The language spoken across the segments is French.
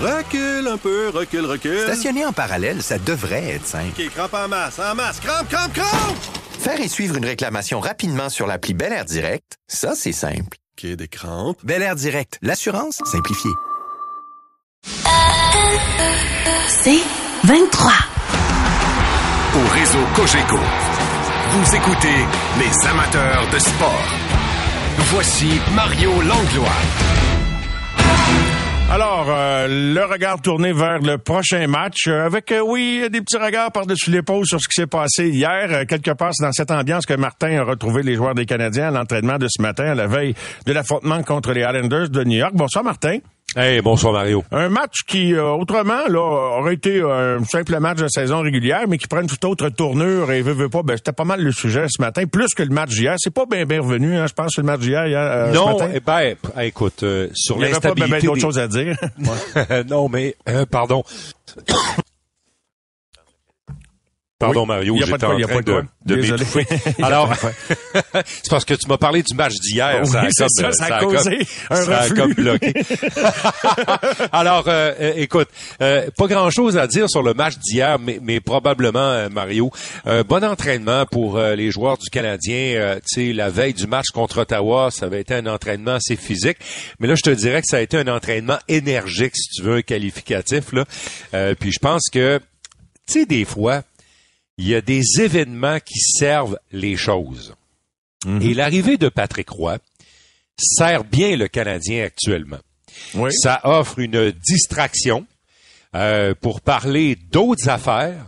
Recule un peu, recule, recule. Stationner en parallèle, ça devrait être simple. OK, crampe en masse, en masse, crampe, crampe, crampe! Faire et suivre une réclamation rapidement sur l'appli Bel Air Direct, ça, c'est simple. OK, des crampes. Bel Air Direct, l'assurance simplifiée. C'est 23. Au réseau Cogeco, vous écoutez les amateurs de sport. Voici Mario Langlois. Alors, euh, le regard tourné vers le prochain match, euh, avec, euh, oui, des petits regards par-dessus l'épaule sur ce qui s'est passé hier. Quelque part, c'est dans cette ambiance que Martin a retrouvé les joueurs des Canadiens à l'entraînement de ce matin, à la veille de l'affrontement contre les Islanders de New York. Bonsoir, Martin. Hey, bonsoir Mario. Un match qui, euh, autrement, là, aurait été un simple match de saison régulière, mais qui prend une toute autre tournure et veut, veut pas. Ben, c'était pas mal le sujet ce matin, plus que le match d'hier. C'est pas bien bien revenu, hein, je pense, le match d'hier. hier, euh, non, ce matin. eh ben, écoute, euh, sur Il n'y avait pas ben l'instabilité. d'autres des- choses à dire. non, mais euh, pardon. Pardon Oui, Mario, il y a pas j'étais en a train de de, de a Alors, c'est parce que tu m'as parlé du match d'hier. Oui, ça a comme, ça, ça a causé un ça a reflux. comme bloqué. Alors, euh, euh, écoute, euh, pas grand-chose à dire sur le match d'hier, mais, mais probablement, euh, Mario, un bon entraînement pour euh, les joueurs du Canadien. Euh, tu sais, la veille du match contre Ottawa, ça avait été un entraînement assez physique, mais là, je te dirais que ça a été un entraînement énergique, si tu veux, un qualificatif. Là. Euh, puis je pense que, tu sais, des fois, il y a des événements qui servent les choses. Et l'arrivée de Patrick Roy sert bien le Canadien actuellement. Oui. Ça offre une distraction euh, pour parler d'autres affaires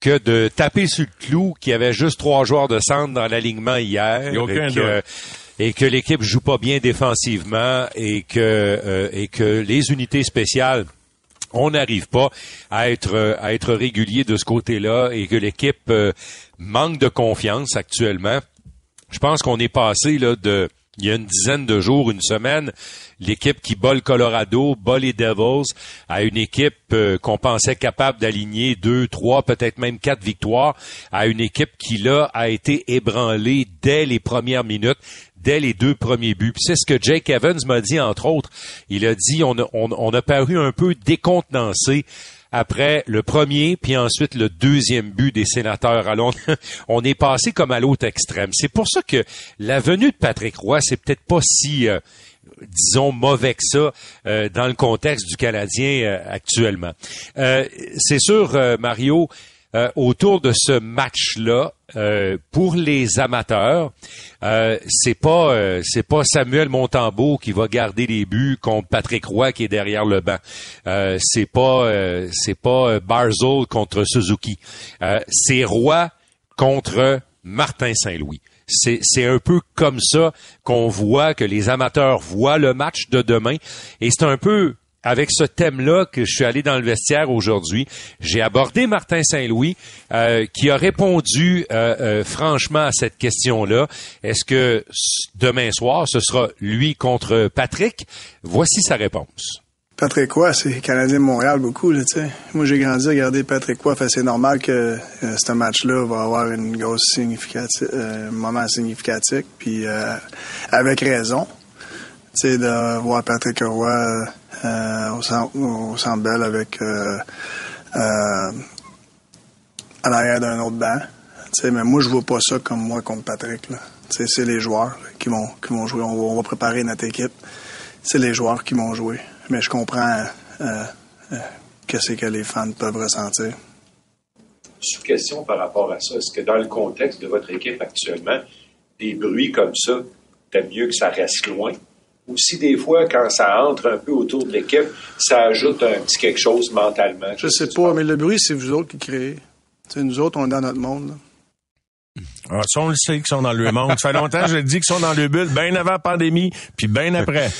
que de taper sur le clou qu'il y avait juste trois joueurs de centre dans l'alignement hier et que, doute. et que l'équipe joue pas bien défensivement et que euh, et que les unités spéciales on n'arrive pas à être régulier de ce côté-là et que l'équipe euh, manque de confiance actuellement. Je pense qu'on est passé là de il y a une dizaine de jours, une semaine, l'équipe qui bat le Colorado, bat les Devils, à une équipe euh, qu'on pensait capable d'aligner deux, trois, peut-être même quatre victoires, à une équipe qui là a été ébranlée dès les premières minutes, dès les deux premiers buts. C'est ce que Jake Evans m'a dit entre autres. Il a dit on a, on, a paru un peu décontenancé après le premier, puis ensuite le deuxième but des sénateurs. Alors, on, on est passé comme à l'autre extrême. C'est pour ça que la venue de Patrick Roy, c'est peut-être pas si, euh, disons, mauvais que ça euh, dans le contexte du Canadien euh, actuellement. C'est sûr, Mario, euh, autour de ce match-là, euh, pour les amateurs, euh, c'est pas euh, c'est pas Samuel Montembeau qui va garder les buts contre Patrick Roy qui est derrière le banc. Euh, c'est pas euh, c'est pas euh, Barzell contre Suzuki. C'est Roy contre Martin Saint-Louis. C'est, c'est un peu comme ça qu'on voit que les amateurs voient le match de demain. Et c'est un peu avec ce thème-là que je suis allé dans le vestiaire aujourd'hui. J'ai abordé Martin Saint-Louis euh, qui a répondu euh, euh, franchement à cette question-là. Est-ce que demain soir, ce sera lui contre Patrick? Voici sa réponse. Patrick Roy, c'est Canadien de Montréal beaucoup, là, tu sais. Moi, j'ai grandi à regarder Patrick Roy. Fait, c'est normal que euh, ce match-là va avoir une grosse significative, euh, moment significatif. Puis, euh, avec raison, tu sais, de voir Patrick Roy euh, au, au Centre avec euh, euh, à l'arrière d'un autre banc. Mais moi, je vois pas ça comme moi contre Patrick, c'est les joueurs qui vont, qui vont jouer. On va, préparer notre équipe. C'est les joueurs qui vont jouer. Mais je comprends euh, qu'est-ce que les fans peuvent ressentir. Sous-question par rapport à ça. Est-ce que dans le contexte de votre équipe actuellement, des bruits comme ça, t'aimes mieux que ça reste loin? Ou si des fois, quand ça entre un peu autour de l'équipe, ça ajoute un petit quelque chose mentalement? Je sais pas, mais le bruit, c'est vous autres qui créez. Tu sais, nous autres, on est dans notre monde. là. Ah, ça, on le sait qu'ils sont dans le monde. Ça fait longtemps que je dis qu'ils sont dans le bulle, bien avant la pandémie, puis bien après.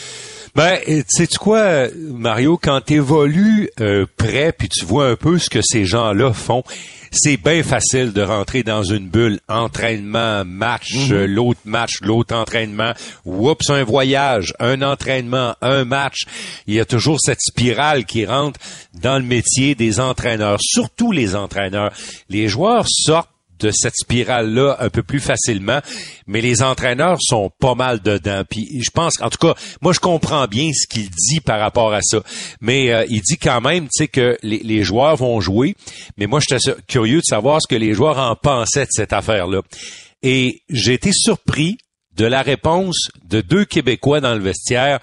Ben, sais tu quoi, Mario, quand tu évolues euh, près, puis tu vois un peu ce que ces gens-là font, c'est bien facile de rentrer dans une bulle. Entraînement, match, euh, l'autre match, l'autre entraînement. Oups, un voyage, un entraînement, un match. Il y a toujours cette spirale qui rentre dans le métier des entraîneurs, surtout les entraîneurs. Les joueurs sortent de cette spirale-là un peu plus facilement, mais les entraîneurs sont pas mal dedans. Puis je pense, en tout cas, moi je comprends bien ce qu'il dit par rapport à ça, mais euh, il dit quand même, tu sais, que les, les, joueurs vont jouer. Mais moi, j'étais curieux de savoir ce que les joueurs en pensaient de cette affaire-là. Et j'ai été surpris de la réponse de deux Québécois dans le vestiaire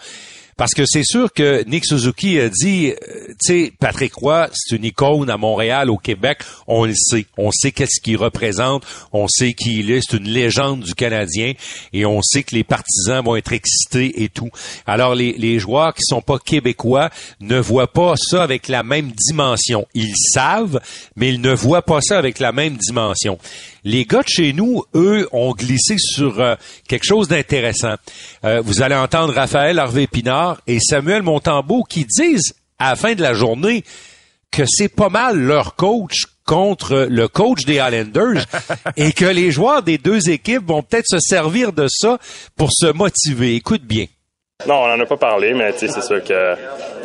parce que c'est sûr que Nick Suzuki a dit, euh, tu sais, Patrick Roy, c'est une icône à Montréal, au Québec, on le sait. On sait qu'est-ce qu'il représente, on sait qui il est, c'est une légende du Canadien, et on sait que les partisans vont être excités et tout. Alors, les, les joueurs qui sont pas québécois ne voient pas ça avec la même dimension. Ils savent, mais ils ne voient pas ça avec la même dimension. Les gars de chez nous, eux, ont glissé sur euh, quelque chose d'intéressant. Euh, vous allez entendre Raphaël Harvey Pinard et Samuel Montambeau qui disent à la fin de la journée que c'est pas mal leur coach contre le coach des Highlanders et que les joueurs des deux équipes vont peut-être se servir de ça pour se motiver. Écoute bien. Non, on n'en a pas parlé, mais c'est sûr que,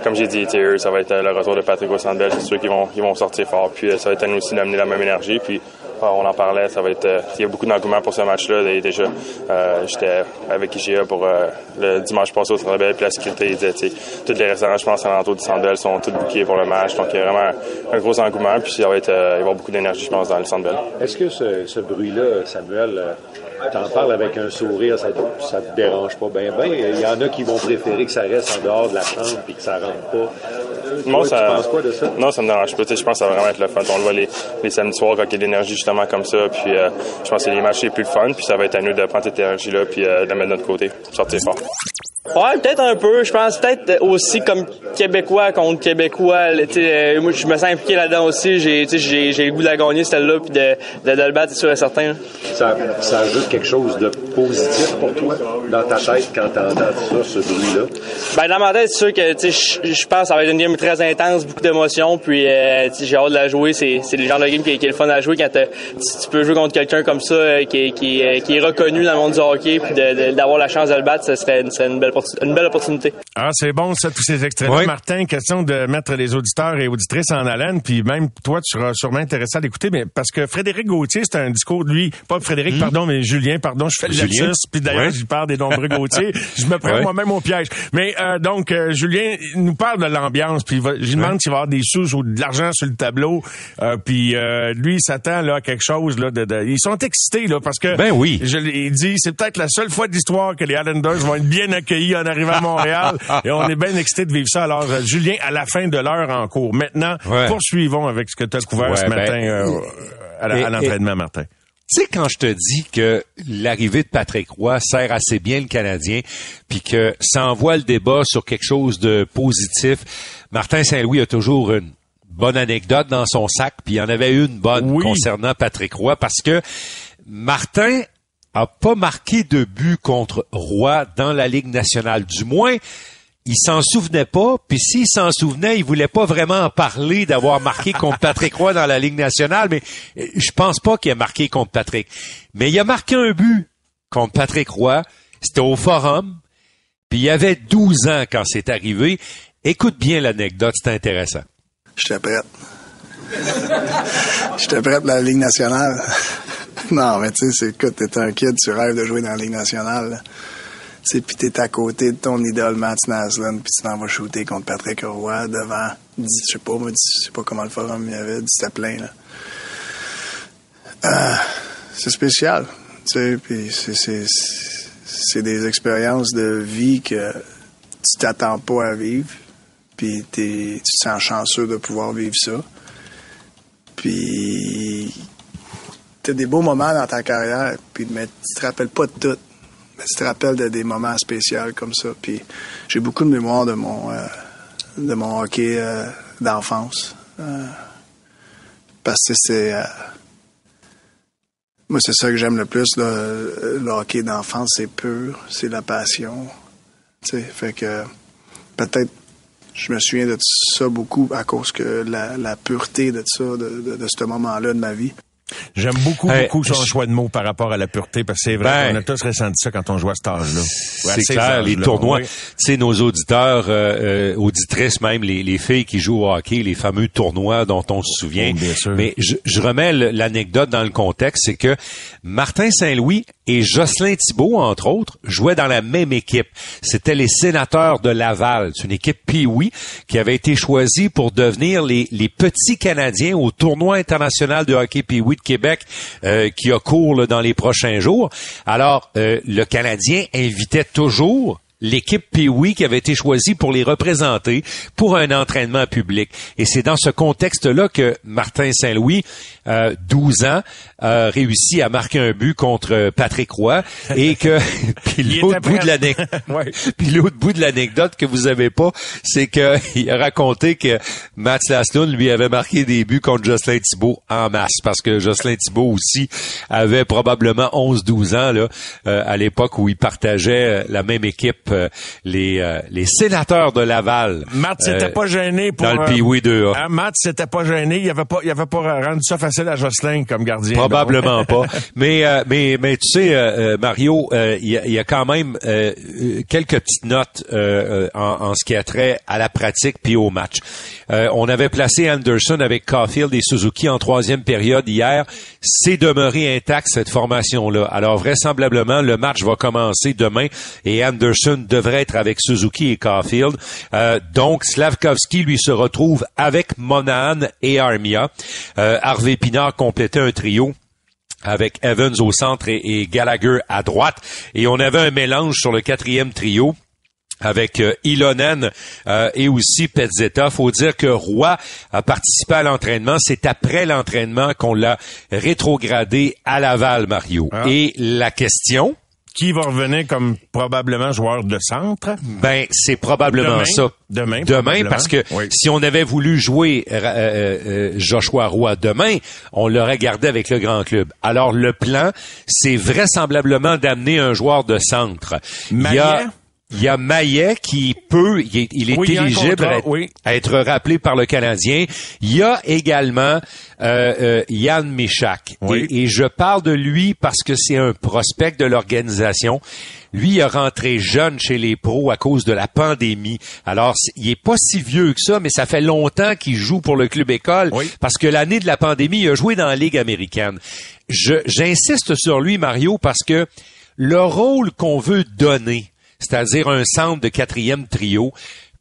comme j'ai dit, ça va être le retour de Patrick Sandel. C'est sûr qu'ils vont, ils vont sortir fort. Puis ça va être à nous aussi d'amener la même énergie. Puis on en parlait, ça va être. Euh, il y a beaucoup d'engouement pour ce match-là. Déjà, euh, j'étais avec IGA pour euh, le dimanche passé au Centre puis la sécurité, il disait, tous les restaurants, je pense, à l'entour du Centre sont tous bouqués pour le match. Donc, il y a vraiment un, gros engouement. Puis, va être, il va y avoir beaucoup d'énergie, je pense, dans le Centre Est-ce que ce bruit-là, Samuel, t'en parles avec un sourire, ça, ça te dérange pas bien, bien. Il y en a qui vont préférer que ça reste en dehors de la chambre puis que ça rentre pas. Moi, ça, tu penses quoi de ça? Non, ça me dérange pas. je pense que ça va vraiment être le fun. On le voit les, les samedis soirs quand il y a de l'énergie justement comme ça. Puis euh, je pense que c'est les matchs les plus fun. Puis ça va être à nous de prendre cette énergie-là puis euh, de la mettre de notre côté. Sortir fort. Ouais, peut-être un peu. Je pense peut-être aussi comme Québécois contre Québécois. Euh, moi, je me sens impliqué là-dedans aussi. J'ai, j'ai, j'ai le goût de la gagner celle-là puis de, de, de, le battre, c'est sûr et certain. Ça, ça ajoute quelque chose de positif pour toi dans ta tête quand tu entends ça, ce bruit-là? Ben, dans ma tête, c'est sûr que je pense que ça va être une game très intense, beaucoup d'émotions. Puis euh, j'ai hâte de la jouer. C'est, c'est le genre de game qui, qui, est le fun à jouer quand tu peux jouer contre quelqu'un comme ça euh, qui, qui, qui, est reconnu dans le monde du hockey puis d'avoir la chance de le battre, ça serait, serait une belle une belle opportunité. Ah, c'est bon, ça, tous ces extraits Martin, question de mettre les auditeurs et auditrices en haleine, puis même toi, tu seras sûrement intéressé à l'écouter, mais parce que Frédéric Gauthier, c'est un discours de lui, pas Frédéric, hmm. pardon, mais Julien, pardon, je fais le lapsus, puis d'ailleurs, je parle des nombreux Gauthier, je me prends moi-même au piège. Mais euh, donc, euh, Julien nous parle de l'ambiance, puis je lui demande s'il va y avoir des sous ou de l'argent sur le tableau, euh, puis lui, il s'attend là à quelque chose, là, de, ils sont excités, là, parce que... Ben oui. Je, il dit, c'est peut-être la seule fois d'histoire que les Islanders vont être bien accueillis en arrivant à Montréal, et on est bien excités de vivre ça. Alors, Julien, à la fin de l'heure en cours. Maintenant, poursuivons avec ce que tu as couvert ce ben, matin euh, à l'entraînement, Martin. Tu sais, quand je te dis que l'arrivée de Patrick Roy sert assez bien le Canadien, puis que ça envoie le débat sur quelque chose de positif, Martin Saint-Louis a toujours une bonne anecdote dans son sac, puis il y en avait une bonne concernant Patrick Roy, parce que Martin a pas marqué de but contre Roy dans la Ligue nationale. Du moins, il s'en souvenait pas, puis s'il s'en souvenait, il voulait pas vraiment en parler d'avoir marqué contre Patrick Roy dans la Ligue nationale, mais euh, je pense pas qu'il a marqué contre Patrick. Mais il a marqué un but contre Patrick Roy, c'était au Forum, puis il avait 12 ans quand c'est arrivé. Écoute bien l'anecdote, c'est intéressant. J'étais prête. J'étais prête pour la Ligue nationale. non, mais tu sais, écoute, t'es un kid, tu rêves de jouer dans la Ligue nationale sais, puis t'es à côté de ton idole Matt Naslund, puis tu t'en vas shooter contre Patrick Roy devant, je sais pas, moi, je sais pas comment le forum il y avait, c'était plein, là. Euh, c'est spécial, tu sais, puis c'est des expériences de vie que tu t'attends pas à vivre, puis tu te sens chanceux de pouvoir vivre ça. Puis t'as des beaux moments dans ta carrière, puis mais tu te rappelles pas de tout mais tu te rappelles de des moments spéciaux comme ça. Puis j'ai beaucoup de mémoire de mon, euh, de mon hockey euh, d'enfance. Euh, parce que c'est. moi, c'est ça que j'aime le plus. Le, hockey d'enfance, c'est pur, c'est la passion. sais, fait que peut-être je me souviens de ça beaucoup à cause que la, pureté de ça, de, de ce moment-là de ma vie. J'aime beaucoup, Hey, beaucoup son je- choix de mots par rapport à la pureté, parce que c'est vrai Ben, qu'on a tous ressenti ça quand on joue à cet âge-là. C'est ces clair, les tournois, oui. tu sais, nos auditeurs, euh, euh, auditrices même, les, les filles qui jouent au hockey, les fameux tournois dont on se souvient. Oh, bien sûr. Mais je, je remets l'anecdote dans le contexte, c'est que Martin Saint-Louis et Jocelyn Thibault, entre autres, jouaient dans la même équipe. C'était les sénateurs de Laval. C'est une équipe Pee-Wee qui avait été choisie pour devenir les, les petits Canadiens au tournoi international de hockey Pee-Wee Québec euh, qui a cours dans les prochains jours. Alors, euh, le Canadien invitait toujours l'équipe Pee-Wee qui avait été choisie pour les représenter pour un entraînement public. Et c'est dans ce contexte-là que Martin Saint-Louis, euh, 12 ans, a réussi à marquer un but contre euh, Patrick Roy et que puis l'autre bout de l'anecdote Ouais. puis l'autre bout de l'anecdote que vous avez pas, c'est que il a raconté que Matt Laslund lui avait marqué des buts contre Jocelyn Thibault en masse parce que Jocelyn Thibault aussi avait probablement 11-12 ans là euh, à l'époque où il partageait euh, la même équipe euh, les euh, les sénateurs de Laval. Matt s'était Euh, pas gêné pour... dans le euh, Pee-Wee 2A. hein, Matt s'était pas gêné. Il avait pas, il avait pas rendu ça facile à Jocelyn comme gardien. Probablement pas. Mais, euh, mais, mais tu sais, euh, euh, Mario, euh, il y, a, y a quand même euh, quelques petites notes en, en ce qui a trait à la pratique puis au match. Euh, on avait placé Anderson avec Caulfield et Suzuki en troisième période hier. C'est demeuré intact cette formation-là. Alors vraisemblablement, le match va commencer demain et Anderson devrait être avec Suzuki et Caulfield. Euh, donc Slavkovski lui se retrouve avec Monahan et Armia. Harvey Pinard complétait un trio avec Evans au centre et, et Gallagher à droite. Et on avait un mélange sur le quatrième trio avec euh, Ilonen euh, et aussi Pezzetta. Faut dire que Roy a participé à l'entraînement. C'est après l'entraînement qu'on l'a rétrogradé à Laval, Mario. Ah. Et la question, Qui va revenir comme probablement joueur de centre? ben, c'est probablement Demain. ça. Demain, Demain, parce que Oui. si on avait voulu jouer euh, euh, euh, Joshua Roy demain, on l'aurait gardé avec le grand club. Alors, le plan, c'est vraisemblablement d'amener un joueur de centre. Il y a- Maillet? Il y a Maillet qui peut, il est, il est Oui, il éligible contrat, à, être, oui. à être rappelé par le Canadien. Il y a également euh, euh, Yann Michak. Oui. Et, et je parle de lui parce que c'est un prospect de l'organisation. Lui, il est rentré jeune chez les pros à cause de la pandémie. Alors, il est pas si vieux que ça, mais ça fait longtemps qu'il joue pour le club école Oui. parce que l'année de la pandémie, il a joué dans la Ligue américaine. J'insiste sur lui, Mario, parce que le rôle qu'on veut donner, c'est-à-dire un centre de quatrième trio,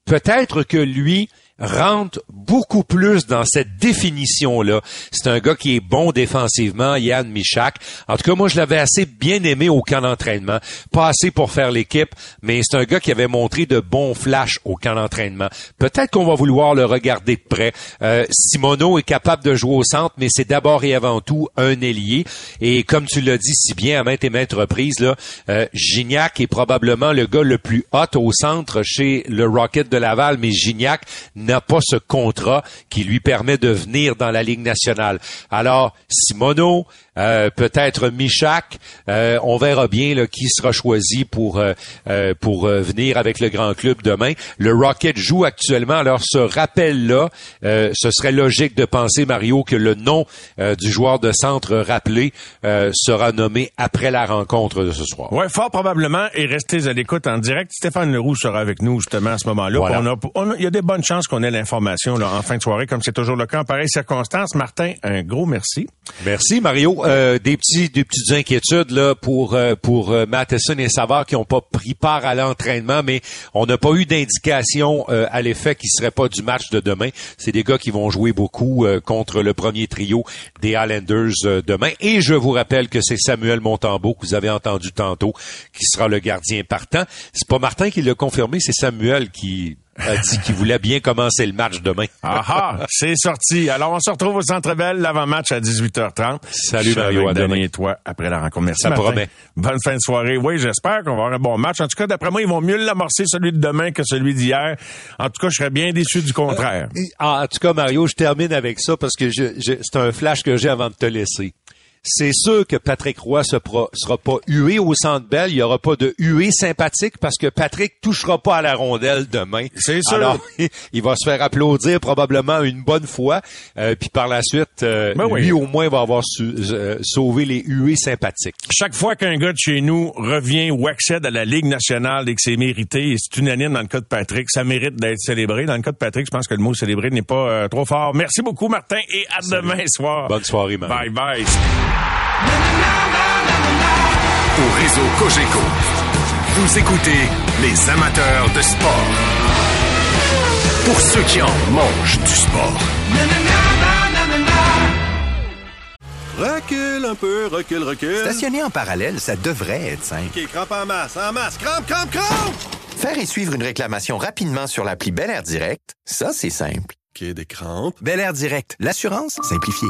peut-être que lui rentre beaucoup plus dans cette définition-là. C'est un gars qui est bon défensivement, Yann Michak. En tout cas, moi, je l'avais assez bien aimé au camp d'entraînement. Pas assez pour faire l'équipe, mais c'est un gars qui avait montré de bons flashs au camp d'entraînement. Peut-être qu'on va vouloir le regarder de près. Euh, Simono est capable de jouer au centre, mais c'est d'abord et avant tout un ailier. Et comme tu l'as dit si bien à maintes et maintes reprises, là, euh, Gignac est probablement le gars le plus hot au centre chez le Rocket de Laval, mais Gignac n'a pas ce contrat qui lui permet de venir dans la Ligue nationale. Alors, Simono, euh, peut-être Michak, euh, on verra bien là, qui sera choisi pour euh, euh, pour euh, venir avec le grand club demain. Le Rocket joue actuellement, alors ce rappel-là, euh, ce serait logique de penser, Mario, que le nom euh, du joueur de centre rappelé euh, sera nommé après la rencontre de ce soir. Ouais, fort probablement. Et restez à l'écoute en direct. Stéphane Leroux sera avec nous justement à ce moment-là. Voilà. On a- on a- Il y a des bonnes chances qu'on ait l'information en fin de soirée, comme c'est toujours le cas en pareille circonstance. Martin, un gros merci. Merci Mario. Euh, des petits, des petites inquiétudes là pour euh, pour euh, Matheson et Savard qui n'ont pas pris part à l'entraînement, mais on n'a pas eu d'indication à l'effet qu'il serait pas du match de demain. C'est des gars qui vont jouer beaucoup contre le premier trio des Highlanders demain. Et je vous rappelle que c'est Samuel Montembeau que vous avez entendu tantôt qui sera le gardien partant. C'est pas Martin qui l'a confirmé, c'est Samuel qui a dit qu'il voulait bien commencer le match demain. Ah ah, c'est sorti. Alors, on se retrouve au Centre Bell, l'avant-match à 18h30. Salut, Je Mario, à demain. et toi après la rencontre. Merci, Ça Martin. promet. Bonne fin de soirée. Oui, j'espère qu'on va avoir un bon match. En tout cas, d'après moi, ils vont mieux l'amorcer celui de demain que celui d'hier. En tout cas, je serais bien déçu du contraire. Ah, En tout cas, Mario, je termine avec ça parce que je, je- c'est un flash que j'ai avant de te laisser. C'est sûr que Patrick Roy se sera pas hué au Centre Bell. Il y aura pas de hué sympathique parce que Patrick touchera pas à la rondelle demain. C'est sûr. Alors, il va se faire applaudir probablement une bonne fois. Euh, puis par la suite, euh, Ben oui. lui au moins va avoir su- euh, sauvé les huées sympathiques. Chaque fois qu'un gars de chez nous revient ou accède à la Ligue nationale et que c'est mérité, et c'est unanime dans le cas de Patrick, ça mérite d'être célébré. Dans le cas de Patrick, je pense que le mot célébré n'est pas euh, trop fort. Merci beaucoup, Martin, et à demain soir. Bonne soirée, Mario. Bye bye. Au réseau Cogeco, vous écoutez les amateurs de sport. Pour ceux qui en mangent du sport. Recule un peu, recule, recule. Stationner en parallèle, ça devrait être simple. OK, crampe en masse, en masse. Crampe, crampe, crampe! Faire et suivre une réclamation rapidement sur l'appli Bel Air Direct, ça, c'est simple. OK, des crampes. Bel Air Direct, l'assurance simplifiée.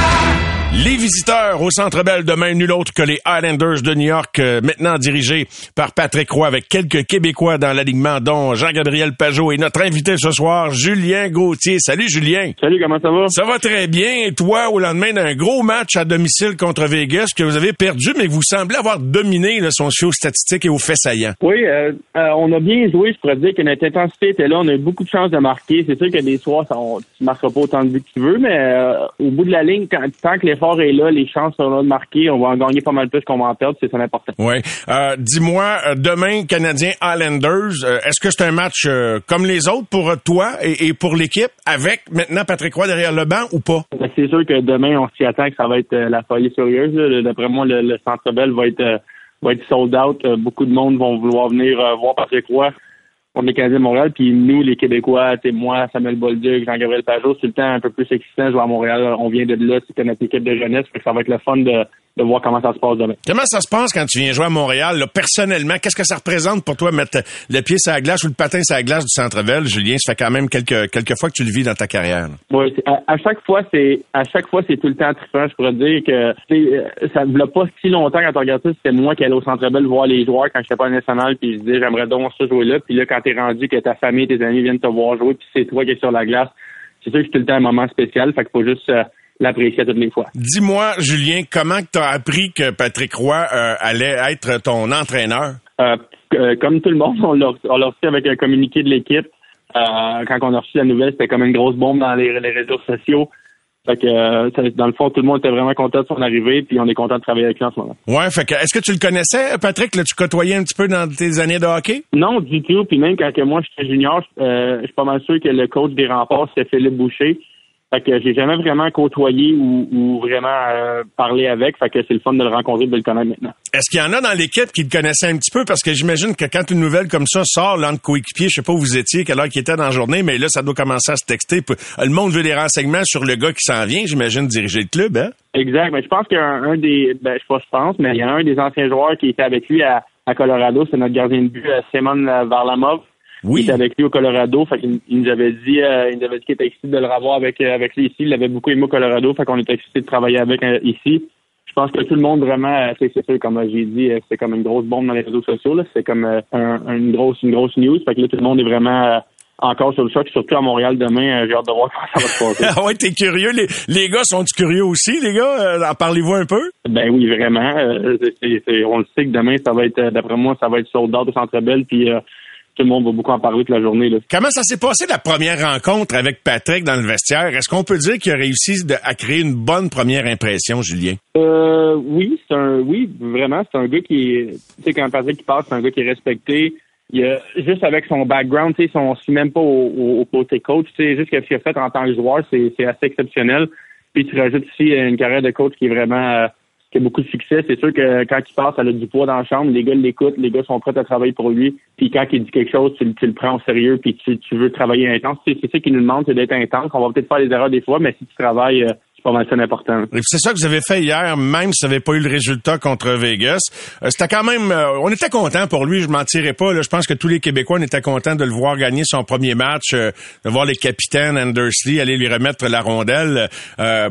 Les visiteurs au Centre Bell demain, nul autre que les Highlanders de New York, euh, maintenant dirigés par Patrick Roy avec quelques Québécois dans l'alignement, dont Jean-Gabriel Pajot et notre invité ce soir, Julien Gauthier. Salut Julien. Salut, comment ça va? Ça va très bien. Et toi, au lendemain d'un gros match à domicile contre Vegas que vous avez perdu, mais vous semblez avoir dominé là, son show statistique et aux faits saillants. Oui, euh, euh, on a bien joué, je pourrais dire que notre intensité était là. On a eu beaucoup de chances de marquer. C'est sûr que des soirs, ça, on, tu marqueras pas autant de buts que tu veux, mais euh, au bout de la ligne, quand, tant que l'effort est là, les chances sont là de marquer. On va en gagner pas mal plus qu'on va en perdre. C'est ça l'important. Oui. Euh, Dis-moi, euh, demain, Canadien Highlanders, euh, est-ce que c'est un match euh, comme les autres pour toi et, et pour l'équipe, avec maintenant Patrick Roy derrière le banc ou pas? Ben, C'est sûr que demain, on s'y attend que ça va être la folie furieuse. là. D'après moi, le, le Centre Bell va être euh, va être sold out. Beaucoup de monde vont vouloir venir euh, voir Patrick Roy contre les Canadiens de Montréal. Puis nous, les Québécois, t'es moi, Samuel Bolduc, Jean-Gabriel Pajot, c'est le temps un peu plus excitant jouer à Montréal. On vient de là, c'était notre équipe de jeunesse. Ça va être le fun de, de voir comment ça se passe demain. Comment ça se passe quand tu viens jouer à Montréal, là, personnellement? Qu'est-ce que ça représente pour toi mettre le pied sur la glace ou le patin sur la glace du Centre Bell? Julien, ça fait quand même quelques, quelques fois que tu le vis dans ta carrière. là. Oui, à, à chaque fois, c'est à chaque fois, c'est tout le temps trippant. Je pourrais dire que euh, ça ne pas si longtemps quand on regarde ça, c'était moi qui allais au Centre Bell voir les joueurs quand j'étais pas national, puis je disais j'aimerais donc ça jouer là. Puis là, quand t'es rendu que ta famille, tes amis viennent te voir jouer, puis c'est toi qui es sur la glace, c'est sûr que c'est tout le temps un moment spécial. Fait qu'il faut juste euh, l'apprécier à toutes les fois. Dis-moi, Julien, comment tu as appris que Patrick Roy euh, allait être ton entraîneur? Euh, euh, comme tout le monde, on l'a reçu avec un communiqué de l'équipe. Euh, quand on a reçu la nouvelle, c'était comme une grosse bombe dans les, les réseaux sociaux. Fait que, dans le fond, tout le monde était vraiment content de son arrivée, puis on est content de travailler avec lui en ce moment. Ouais, fait que, est-ce que tu le connaissais, Patrick? Là, tu côtoyais un petit peu dans tes années de hockey? Non, du tout. Puis même quand que moi j'étais junior, euh, je suis pas mal sûr que le coach des remparts, c'était Philippe Boucher. Fait que j'ai jamais vraiment côtoyé ou, ou vraiment euh, parlé avec. Fait que c'est le fun de le rencontrer, de le connaître maintenant. Est-ce qu'il y en a dans l'équipe qui le connaissaient un petit peu? Parce que j'imagine que quand une nouvelle comme ça sort, là, entre coéquipiers, je sais pas où vous étiez, quelle heure qui était dans la journée, mais là, ça doit commencer à se texter. Euh, Le monde veut des renseignements sur le gars qui s'en vient, j'imagine, diriger le club, hein? Exact. Mais je pense qu'un un des, ben, je sais pas, je pense, mais il y a un des anciens joueurs qui était avec lui à, à Colorado, c'est notre gardien de but, euh, Simon Varlamov. Oui. Il était avec lui au Colorado. Fait qu'il il nous avait dit, euh, il nous avait dit qu'il était excité de le revoir avec, euh, avec lui ici. Il l'avait beaucoup aimé au Colorado. Fait qu'on était excité de travailler avec euh, ici. Je pense que tout le monde vraiment, euh, c'est c'est sûr, comme j'ai dit, euh, c'est comme une grosse bombe dans les réseaux sociaux. là. C'est comme euh, un- une grosse, une grosse news. Fait que là, tout le monde est vraiment euh, encore sur le choc, surtout à Montréal demain. J'ai hâte de voir comment ça va se passer. ah ouais, t'es curieux. Les, les gars sont-ils curieux aussi, les gars? Euh, en parlez-vous un peu? Ben oui, vraiment. Euh, on le sait que demain, ça va être, d'après moi, ça va être sold out au Centre Bell, puis euh, tout le monde va beaucoup en parler toute la journée. Là. Comment ça s'est passé la première rencontre avec Patrick dans le vestiaire? Est-ce qu'on peut dire qu'il a réussi de- à créer une bonne première impression, Julien? Euh, oui, c'est un, oui, vraiment, c'est un gars qui est, tu sais, quand Patrick passe, c'est un gars qui est respecté. Il a, juste avec son background, tu sais, si on se même pas au, au- au côté coach, tu sais, juste ce qu'il a fait en tant que joueur, c'est, assez exceptionnel. Puis tu rajoutes ici une carrière de coach qui est vraiment, euh, qui a beaucoup de succès. C'est sûr que quand il passe, elle a du poids dans la chambre. Les gars l'écoutent, les gars sont prêts à travailler pour lui. Puis quand il dit quelque chose, tu, le- tu le prends au sérieux, puis tu, tu veux travailler intense. C'est, c'est ça qu'il nous demande, c'est d'être intense. On va peut-être faire des erreurs des fois, mais si tu travailles, euh, c'est pas mal ça c'est ça que vous avez fait hier, même si vous n'avez pas eu le résultat contre Vegas. Euh, c'était quand même, euh, on était content pour lui, je m'en tirais pas. Là. Je pense que tous les Québécois, on était contents de le voir gagner son premier match, euh, de voir les capitaines Andersley aller lui remettre la rondelle.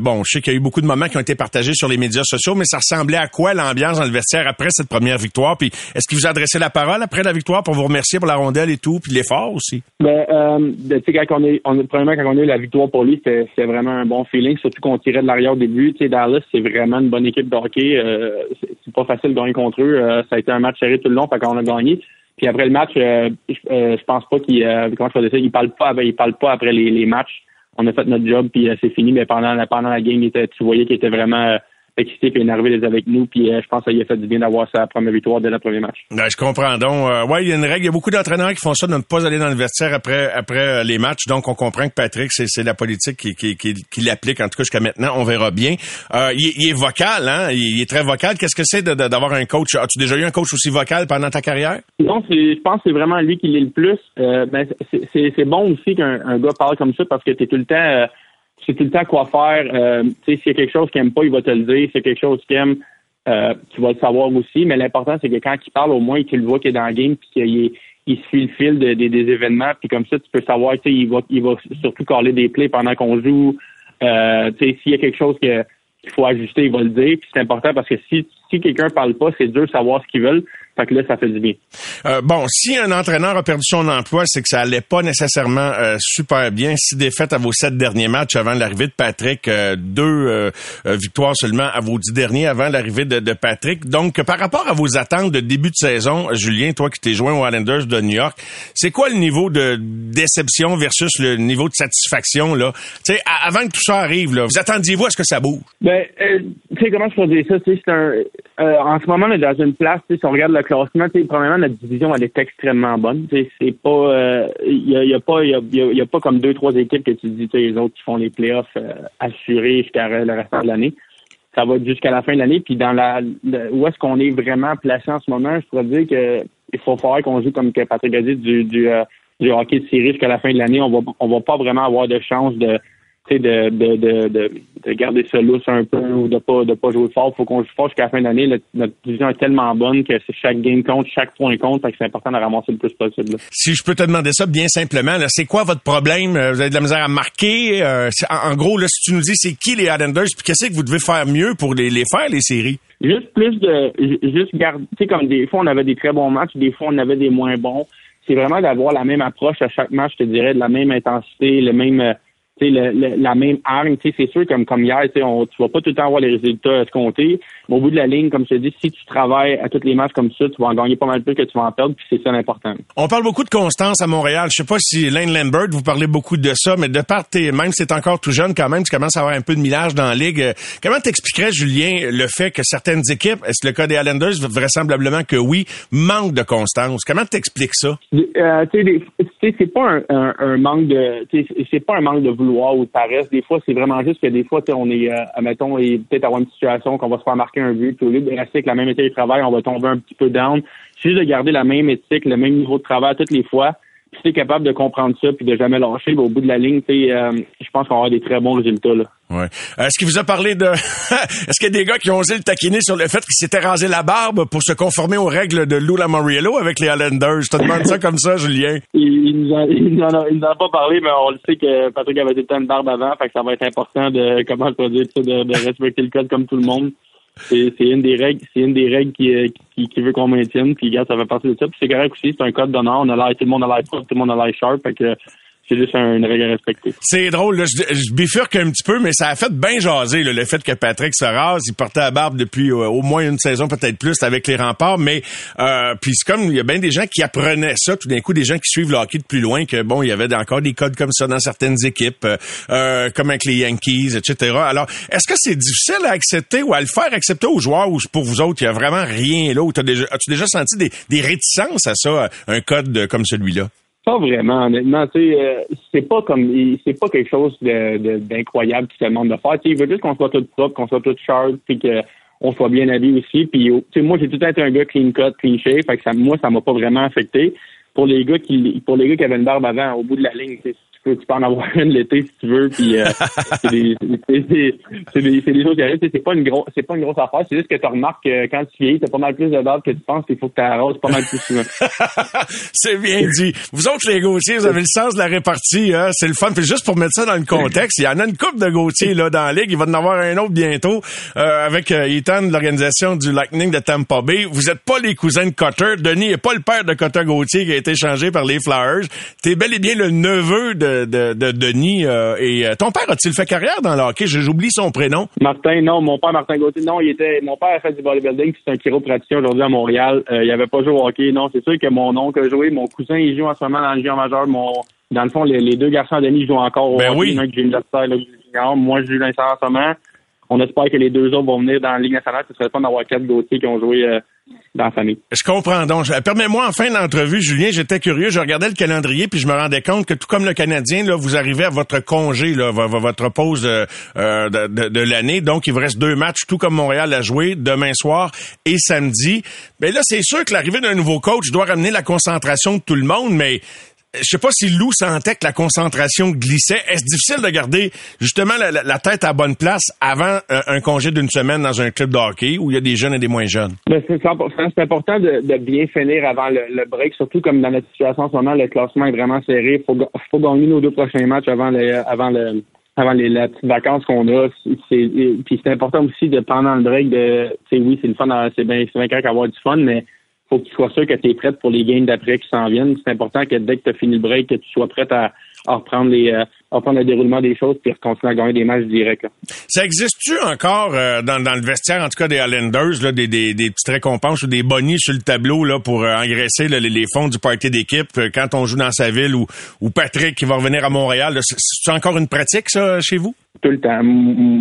bon, je sais qu'il y a eu beaucoup de moments qui ont été partagés sur les médias sociaux, mais ça ressemblait à quoi l'ambiance dans le vestiaire après cette première victoire? Puis est-ce qu'il vous a adressé la parole après la victoire pour vous remercier pour la rondelle et tout, puis l'effort aussi? Ben, euh, tu sais, quand on est, on, premièrement, quand on a eu la victoire pour lui, c'était vraiment un bon feeling, surtout qu'on tirait de l'arrière au début. Tu sais, Dallas, c'est vraiment une bonne équipe de. Euh, c'est pas facile de gagner contre eux. Euh, ça a été un match serré tout le long, fait qu'on a gagné. Puis après le match, euh, je pense pas qu'il, comment je ça, il parle pas, il parle pas après les, les matchs. On a fait notre job, puis c'est fini. Mais pendant, pendant la game, tu voyais qu'il était vraiment excité et énervé d'être avec nous. Puis euh, je pense qu'il a fait du bien d'avoir sa première victoire dès le premier match. Ben, je comprends donc. Euh, ouais, il y a une règle. Il y a beaucoup d'entraîneurs qui font ça de ne pas aller dans le vestiaire après après euh, les matchs. Donc on comprend que Patrick, c'est la politique qui, qui, qui, qui l'applique. En tout cas jusqu'à maintenant, on verra bien. Il, il, est vocal, hein? Il, est très vocal. Qu'est-ce que c'est d'avoir un coach? As-tu déjà eu un coach aussi vocal pendant ta carrière? Non, je pense que c'est vraiment lui qui l'est le plus. ben, c'est bon aussi qu'un gars parle comme ça parce que tu es tout le temps c'est tout le temps quoi faire. Euh, s'il y a quelque chose qu'il aime pas, il va te le dire. S'il y a quelque chose qu'il aime, euh, tu vas le savoir aussi. Mais l'important, c'est que quand il parle, au moins, qu'il le voit qu'il est dans le game puis qu'il il suit le fil des événements. Puis comme ça, tu peux savoir, tu sais, il va, il va surtout coller des plays pendant qu'on joue. Euh, tu sais, s'il y a quelque chose qu'il faut ajuster, il va le dire. Puis c'est important parce que si, si quelqu'un parle pas, c'est dur de savoir ce qu'ils veulent. Fait que là, ça fait du bien. Euh, bon, si un entraîneur a perdu son emploi, c'est que ça allait pas nécessairement euh, super bien. Si défaite à vos sept derniers matchs avant l'arrivée de Patrick, euh, deux victoires seulement à vos dix derniers avant l'arrivée de, de, Patrick. Donc, par rapport à vos attentes de début de saison, Julien, toi qui t'es joint aux Islanders de New York, c'est quoi le niveau de déception versus le niveau de satisfaction là? Tu sais, avant que tout ça arrive, là, vous attendiez-vous à ce que ça bouge? Ben, tu sais comment je peux dire ça? C'est un en ce moment, on est dans une place. Si on regarde le classement, premièrement, notre division, elle est extrêmement bonne. C'est pas, il euh, y, a, pas, y a, pas comme deux, trois équipes que tu dis, les autres qui font les playoffs euh, assurés jusqu'à le reste de l'année. Ça va jusqu'à la fin de l'année. Puis dans la, où est-ce qu'on est vraiment placé en ce moment, je pourrais dire que il faut faire qu'on joue comme que Patrick a dit du, du, euh, du hockey de série jusqu'à la fin de l'année. On va, on va pas vraiment avoir de chance de de, de, de, de, garder ça lousse un peu ou de pas de pas jouer fort. Faut qu'on joue fort jusqu'à la fin de l'année. Notre division est tellement bonne que chaque game compte, chaque point compte, que c'est important de ramasser le plus possible. Si je peux te demander ça bien simplement, c'est quoi votre problème? Euh, vous avez de la misère à marquer? Euh, en, gros, là, si tu nous dis c'est qui les Islanders, puis qu'est-ce que vous devez faire mieux pour les, les faire, les séries? Juste plus de juste garder tu sais, comme des fois on avait des très bons matchs, des fois on avait des moins bons. C'est vraiment d'avoir la même approche à chaque match, je te dirais, de la même intensité, le même euh, le, la même arme. C'est sûr, comme, comme hier, on, tu vas pas tout le temps avoir les résultats escomptés. Mais au bout de la ligne, comme je te dis, si tu travailles à toutes les matchs comme ça, tu vas en gagner pas mal plus que tu vas en perdre, puis c'est ça l'important. On parle beaucoup de constance à Montréal. Je sais pas si Lane Lambert, vous parlez beaucoup de ça, mais de part tes, même si t'es encore tout jeune quand même, tu commences à avoir un peu de millage dans la ligue. Comment t'expliquerais, Julien, le fait que certaines équipes, est-ce le cas des Islanders, vraisemblablement que oui, manquent de constance? Comment t'expliques ça? Euh, c'est pas un, un, manque de, c'est pas un manque de vouloir ou de. Des fois, c'est vraiment juste que des fois, on est, euh, admettons, et peut-être avoir une situation qu'on va se faire marquer un but, puis au lieu de rester avec la même éthique de travail, on va tomber un petit peu down. C'est juste de garder la même éthique, le même niveau de travail toutes les fois. Si tu capable de comprendre ça puis de jamais lâcher, ben, au bout de la ligne, euh, je pense qu'on va avoir des très bons résultats. Là. Ouais. Est-ce qu'il vous a parlé de... Est-ce qu'il y a des gars qui ont osé le taquiner sur le fait qu'il s'était rasé la barbe pour se conformer aux règles de Lula Moriello avec les Highlanders? Je te demande ça comme ça, Julien. Il, nous, a, il, en a, pas parlé, mais on le sait que Patrick avait été une barbe avant, fait que ça va être important de, comment je dire ça, de, de respecter le code comme tout le monde. C'est une des règles, c'est une des règles qui, qui, qui veut qu'on maintienne. Puis regarde, ça fait partie de ça. Puis c'est correct aussi, c'est un code d'honneur. On a l'air, tout le monde a l'air propre, tout le monde a l'air sharp. Fait que c'est juste une règle à respecter. C'est drôle, là, je, bifurque un petit peu, mais ça a fait bien jaser le fait que Patrick se rase. Il portait la barbe depuis euh, au moins une saison, peut-être plus, avec les remparts. Mais euh, puis c'est comme il y a bien des gens qui apprenaient ça, tout d'un coup, des gens qui suivent le hockey de plus loin, que bon, il y avait encore des codes comme ça dans certaines équipes, euh, euh comme avec les Yankees, etc. Alors, est-ce que c'est difficile à accepter ou à le faire accepter aux joueurs ou pour vous autres, il y a vraiment rien là? Ou as déjà, as-tu déjà senti des, des réticences à ça, un code comme celui-là? Pas vraiment, honnêtement. Tu sais, euh, c'est pas comme, c'est pas quelque chose de, d'incroyable qui se demande de faire. Tu sais, il veut juste qu'on soit tout propre, qu'on soit tout sharp, puis qu'on soit bien habillé aussi. Puis, tu sais, moi, j'ai tout le temps été un gars clean cut, clean shave, fait que ça, moi, ça m'a pas vraiment affecté. Pour les gars qui, pour les gars qui avaient une barbe avant, au bout de la ligne, tu peux, tu peux en avoir une l'été si tu veux, puis euh, c'est des, c'est des, des, choses qui arrivent. C'est pas une grosse, pas une grosse affaire. C'est juste que tu remarques que quand tu vieillis, t'as pas mal plus de dates que tu penses. Il faut que tu arroses pas mal plus souvent. c'est bien dit. Vous autres, les Gauthier, vous avez le sens de la répartie. Hein? C'est le fun. Puis juste pour mettre ça dans le contexte, il y en a une coupe de Gauthier là dans la ligue. Il va en avoir un autre bientôt euh, avec euh, Ethan de l'organisation du Lightning de Tampa Bay. Vous êtes pas les cousins de Cotter. Denis est pas le père de Cotter Gauthier qui a été changé par les Flyers. T'es bel et bien le neveu de, de, de Denis. euh, et euh, ton père a-t-il fait carrière dans le hockey? J'oublie son prénom. Martin, non, mon père Martin Gauthier, non, il était, mon père a fait du bodybuilding, c'est un chiropraticien aujourd'hui à Montréal. Euh, il avait pas joué au hockey, non, c'est sûr que mon oncle a joué, mon cousin, il joue en ce moment dans le junior majeur, mon, dans le fond, les, les deux garçons à Denis jouent encore au Ben hockey. oui. Un qui junior. Moi, je joue l'instant en ce moment. On espère que les deux autres vont venir dans la Ligue nationale. Ce serait le fun d'avoir quatre Gauthier qui ont joué euh, Je comprends donc. Permets-moi en fin d'entrevue, Julien, j'étais curieux, je regardais le calendrier puis je me rendais compte que tout comme le Canadien, là, vous arrivez à votre congé, là, vo- vo- votre pause euh, euh, de, de- de l'année. Donc, il vous reste deux matchs, tout comme Montréal à jouer demain soir et samedi. Mais là, c'est sûr que l'arrivée d'un nouveau coach doit ramener la concentration de tout le monde, mais je sais pas si Lou sentait que la concentration glissait. Est-ce difficile de garder justement la, tête à bonne place avant euh, un congé d'une semaine dans un club de hockey où il y a des jeunes et des moins jeunes? C'est 100%. C'est important de, de bien finir avant le, break, surtout comme dans notre situation en ce moment, le classement est vraiment serré. Il faut, faut gagner nos deux prochains matchs avant le, avant le, avant les, la vacances qu'on a. Puis c'est important aussi de pendant le break de, oui, c'est le fun, c'est bien, bien correct d'avoir du fun, mais faut que tu sois sûr que tu es prête pour les games d'après qui s'en viennent. C'est important que dès que tu as fini le break, que tu sois prête à, à reprendre les, euh, à reprendre le déroulement des choses puis continuer à gagner des matchs directs. là. Ça existe-tu encore euh, dans, dans le vestiaire, en tout cas des Highlanders, là, des, des, des petites récompenses ou des bonnies sur le tableau là, pour euh, engraisser là, les, les fonds du party d'équipe euh, quand on joue dans sa ville ou, ou Patrick qui va revenir à Montréal? C'est encore une pratique, ça, chez vous? Tout le temps.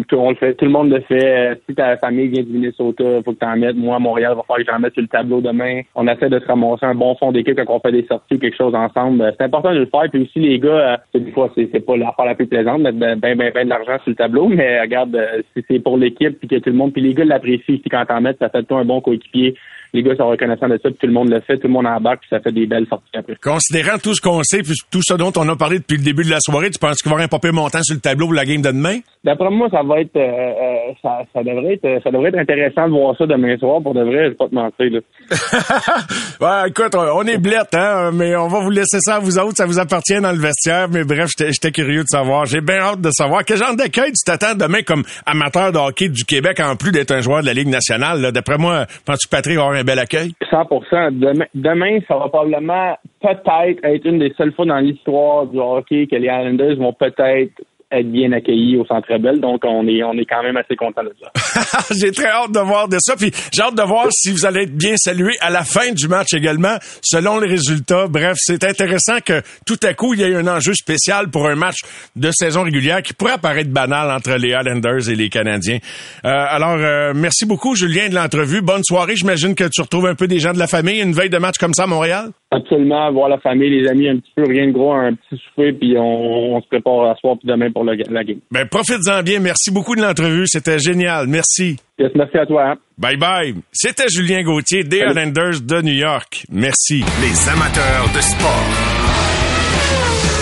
Tout- On le fait. Tout le monde le fait. Si ta famille vient du Minnesota, faut que tu en mettes. Moi, à Montréal, il va falloir que j'en mette sur le tableau demain. On essaie de se ramasser un bon fond d'équipe quand on fait des sorties ou quelque chose ensemble. C'est important de le faire. Puis aussi, les gars, c'est- des fois, c'est c'est l'affaire la plus plaisante, mettre ben, ben, ben, ben de l'argent sur le tableau, mais regarde, euh, si c'est pour l'équipe puis que tout le monde, puis les gars l'apprécient aussi quand t'en mets, ça fait de toi un bon coéquipier. Les gars sont reconnaissants de ça, puis tout le monde le fait, tout le monde embarque, puis ça fait des belles sorties après. Considérant tout ce qu'on sait, puis tout ce dont on a parlé depuis le début de la soirée, tu penses qu'il va y avoir un papier montant sur le tableau pour la game de demain? D'après moi, ça va être, euh, euh, ça, ça devrait être, ça devrait être intéressant de voir ça demain soir. Pour de vrai, je vais pas te mentir. Là. Ouais, écoute, on, est blettes, hein, mais on va vous laisser ça à vous autres, ça vous appartient dans le vestiaire, mais bref, j'étais curieux de savoir. J'ai bien hâte de savoir quel genre d'accueil tu t'attends demain comme amateur de hockey du Québec, en plus d'être un joueur de la Ligue nationale. là? D'après moi, penses-tu que Patrick avoir un bel accueil? 100 demain, demain, ça va probablement peut-être être une des seules fois dans l'histoire du hockey que les Islanders vont peut-être être bien accueillis au Centre Bell. Donc, on est, on est quand même assez content de ça. j'ai très hâte de voir de ça, puis j'ai hâte de voir si vous allez être bien salué à la fin du match également, selon les résultats. Bref, c'est intéressant que tout à coup, il y ait un enjeu spécial pour un match de saison régulière qui pourrait paraître banal entre les Highlanders et les Canadiens. Euh, alors, euh, merci beaucoup, Julien, de l'entrevue. Bonne soirée. J'imagine que tu retrouves un peu des gens de la famille, une veille de match comme ça à Montréal? Absolument, voir la famille, les amis, un petit peu, rien de gros, un petit souper, puis on, on se prépare à soir puis demain pour le, la game. Ben, profites-en bien. Merci beaucoup de l'entrevue. C'était génial. Merci. Yes, merci à toi. Hein? Bye bye. C'était Julien Gauthier des Salut. Highlanders de New York. Merci. Les amateurs de sport.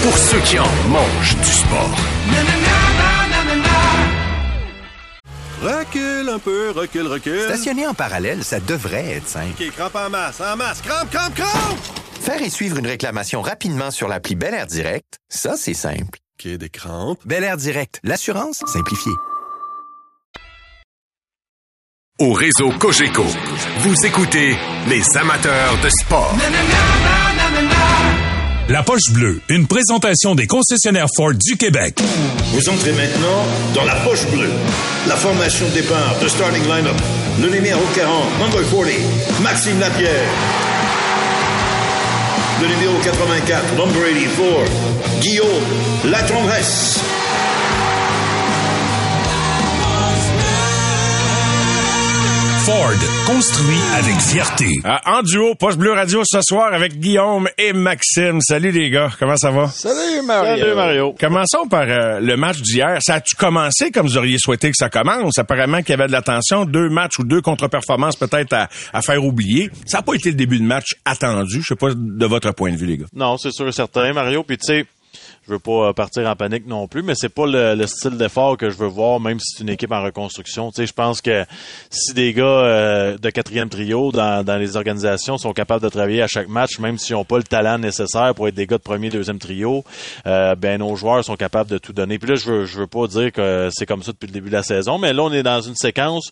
Pour ceux qui en mangent du sport. Recule un peu, recule, recule. Stationner en parallèle, ça devrait être simple. OK, crampe en masse, en masse. Crampe, crampe, crampe! Faire et suivre une réclamation rapidement sur l'appli Bel Air Direct, ça, c'est simple. OK, des crampes. Bel Air Direct, l'assurance simplifiée. Au réseau Cogeco, vous écoutez les amateurs de sport. La poche bleue, une présentation des concessionnaires Ford du Québec. Vous entrez maintenant dans la poche bleue. La formation de départ de starting lineup. Le numéro 40, number 40, Maxime Lapierre. Le numéro 84, number 84, Guillaume Latendresse. Ford, construit avec fierté. Ah, en duo, Poche Bleu Radio ce soir avec Guillaume et Maxime. Salut les gars, comment ça va? Salut Mario. Salut, Mario. Commençons par euh, le match d'hier. Ça a-tu commencé comme vous auriez souhaité que ça commence? Apparemment qu'il y avait de la tension, deux matchs ou deux contre-performances peut-être à, à faire oublier. Ça n'a pas été le début de match attendu. Je sais pas de votre point de vue, les gars. Non, c'est sûr et certain, Mario. Puis tu sais, je veux pas euh, partir en panique non plus, mais c'est pas le, le style d'effort que je veux voir, même si c'est une équipe en reconstruction. Tu sais, je pense que si des gars euh, de quatrième trio dans, dans les organisations sont capables de travailler à chaque match, même s'ils n'ont pas le talent nécessaire pour être des gars de premier, deuxième trio, euh, ben nos joueurs sont capables de tout donner. Puis là, je veux, je veux pas dire que c'est comme ça depuis le début de la saison, mais là, on est dans une séquence.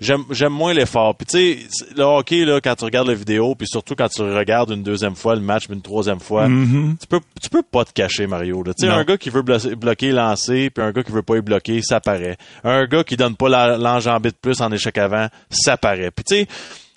J'aime, j'aime moins l'effort. Puis tu sais, le hockey là, quand tu regardes la vidéo, puis surtout quand tu regardes une deuxième fois le match, puis une troisième fois, Mhm. tu peux, tu peux pas te cacher, Mario. Tu sais, un gars qui veut blo- bloquer, lancer, puis un gars qui veut pas y bloquer, ça paraît. Un gars qui donne pas l'enjambée de plus en échec avant, ça paraît. Puis tu sais,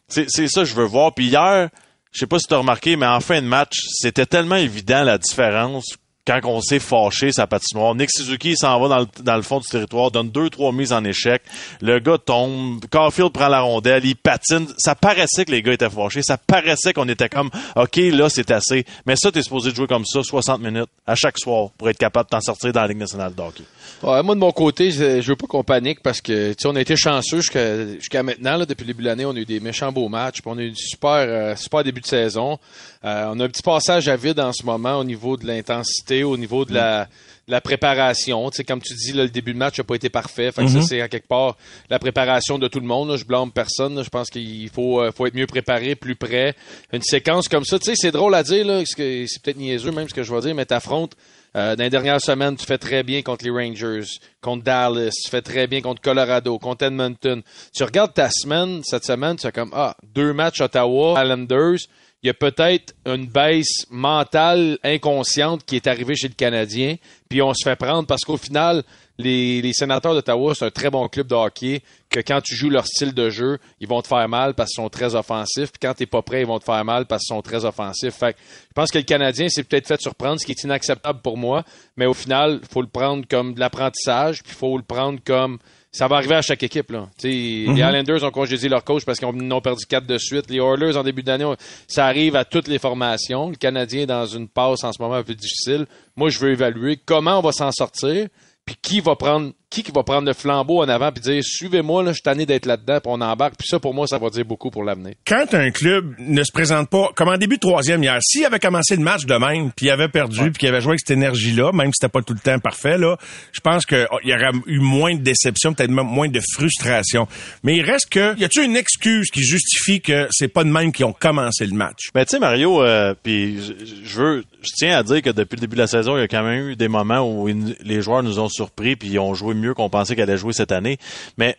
c'est, c'est ça que je veux voir. Puis hier, je sais pas si tu as remarqué, mais en fin de match, c'était tellement évident la différence quand on s'est fâché sa patinoire. Nick Suzuki s'en va dans le, dans le fond du territoire, donne deux, trois mises en échec. Le gars tombe, Caulfield prend la rondelle, il patine. Ça paraissait que les gars étaient fâchés. Ça paraissait qu'on était comme, OK, là, c'est assez. Mais ça, t'es supposé jouer comme ça 60 minutes à chaque soir pour être capable de t'en sortir dans la Ligue nationale de hockey. Ouais, moi, de mon côté, je, veux pas qu'on panique parce que, on a été chanceux jusqu'à jusqu'à maintenant. Là, depuis le début de l'année, on a eu des méchants beaux matchs. puis on a eu un super, euh, super début de saison. Euh, on a un petit passage à vide en ce moment au niveau de l'intensité, au niveau de la, de la préparation. Tu sais, comme tu dis, là, le début de match n'a pas été parfait. Fait que Mhm. ça, c'est à quelque part la préparation de tout le monde. là. Je blâme personne. là. Je pense qu'il faut, euh, faut être mieux préparé, plus près. Une séquence comme ça, tu sais, c'est drôle à dire. C'est peut-être niaiseux même ce que je vais dire, mais t'affrontes euh, dans les dernières semaines, tu fais très bien contre les Rangers, contre Dallas, tu fais très bien contre Colorado, contre Edmonton. Tu regardes ta semaine, cette semaine, tu fais comme, ah, deux matchs Ottawa, Islanders. Il y a peut-être une baisse mentale inconsciente qui est arrivée chez le Canadien, puis on se fait prendre parce qu'au final, les, sénateurs d'Ottawa, c'est un très bon club de hockey, que quand tu joues leur style de jeu, ils vont te faire mal parce qu'ils sont très offensifs, puis quand t'es pas prêt, ils vont te faire mal parce qu'ils sont très offensifs. Fait je pense que le Canadien s'est peut-être fait surprendre, ce qui est inacceptable pour moi, mais au final, faut le prendre comme de l'apprentissage, puis faut le prendre comme ça va arriver à chaque équipe. Là. Les Mhm. Islanders ont congédié leur coach parce qu'ils ont- perdu quatre de suite. Les Oilers, en début d'année, ça arrive à toutes les formations. Le Canadien est dans une passe en ce moment un peu difficile. Moi, je veux évaluer comment on va s'en sortir, puis qui va prendre qui qui va prendre le flambeau en avant puis dire suivez-moi là, je suis tanné d'être là-dedans, puis on embarque. Puis ça, pour moi, ça va dire beaucoup pour l'avenir. quand un club ne se présente pas, comme en début de troisième hier, s'il avait commencé le match de même, puis il avait perdu, puis qu'il avait joué avec cette énergie-là, même si c'était pas tout le temps parfait, là, je pense qu'il y aurait eu moins de déception, peut-être même moins de frustration. Mais il reste que, y a-tu une excuse qui justifie que c'est pas de même qu'ils ont commencé le match? Ben, tu sais, Mario, euh, puis je, je veux, je tiens à dire que depuis le début de la saison, il y a quand même eu des moments où ils- les joueurs nous ont surpris puis ils ont joué mieux qu'on pensait qu'ils allaient jouer cette année. Mais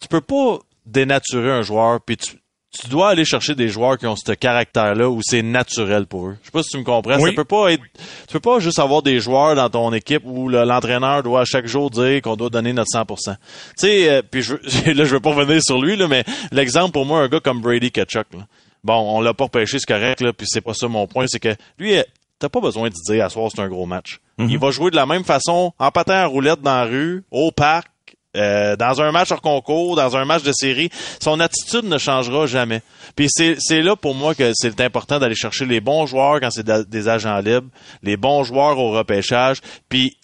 tu peux pas dénaturer un joueur puis tu, tu dois aller chercher des joueurs qui ont ce caractère-là où c'est naturel pour eux. Je sais pas si tu me comprends. Oui. Ça peut pas être, tu peux pas juste avoir des joueurs dans ton équipe où le- l'entraîneur doit à chaque jour dire qu'on doit donner notre 100%. Tu sais, euh, puis je, là, je veux pas revenir sur lui, là, mais l'exemple pour moi, un gars comme Brady Ketchuk, là. Bon, on l'a pas repêché, c'est correct, là, puis c'est pas ça mon point, c'est que lui, euh, t'as pas besoin de dire à soir c'est un gros match. Il va jouer de la même façon, en patin en roulette dans la rue, au parc, euh, dans un match hors concours, dans un match de série, son attitude ne changera jamais. Puis c'est là pour moi que c'est important d'aller chercher les bons joueurs quand c'est des agents libres, les bons joueurs au repêchage, puis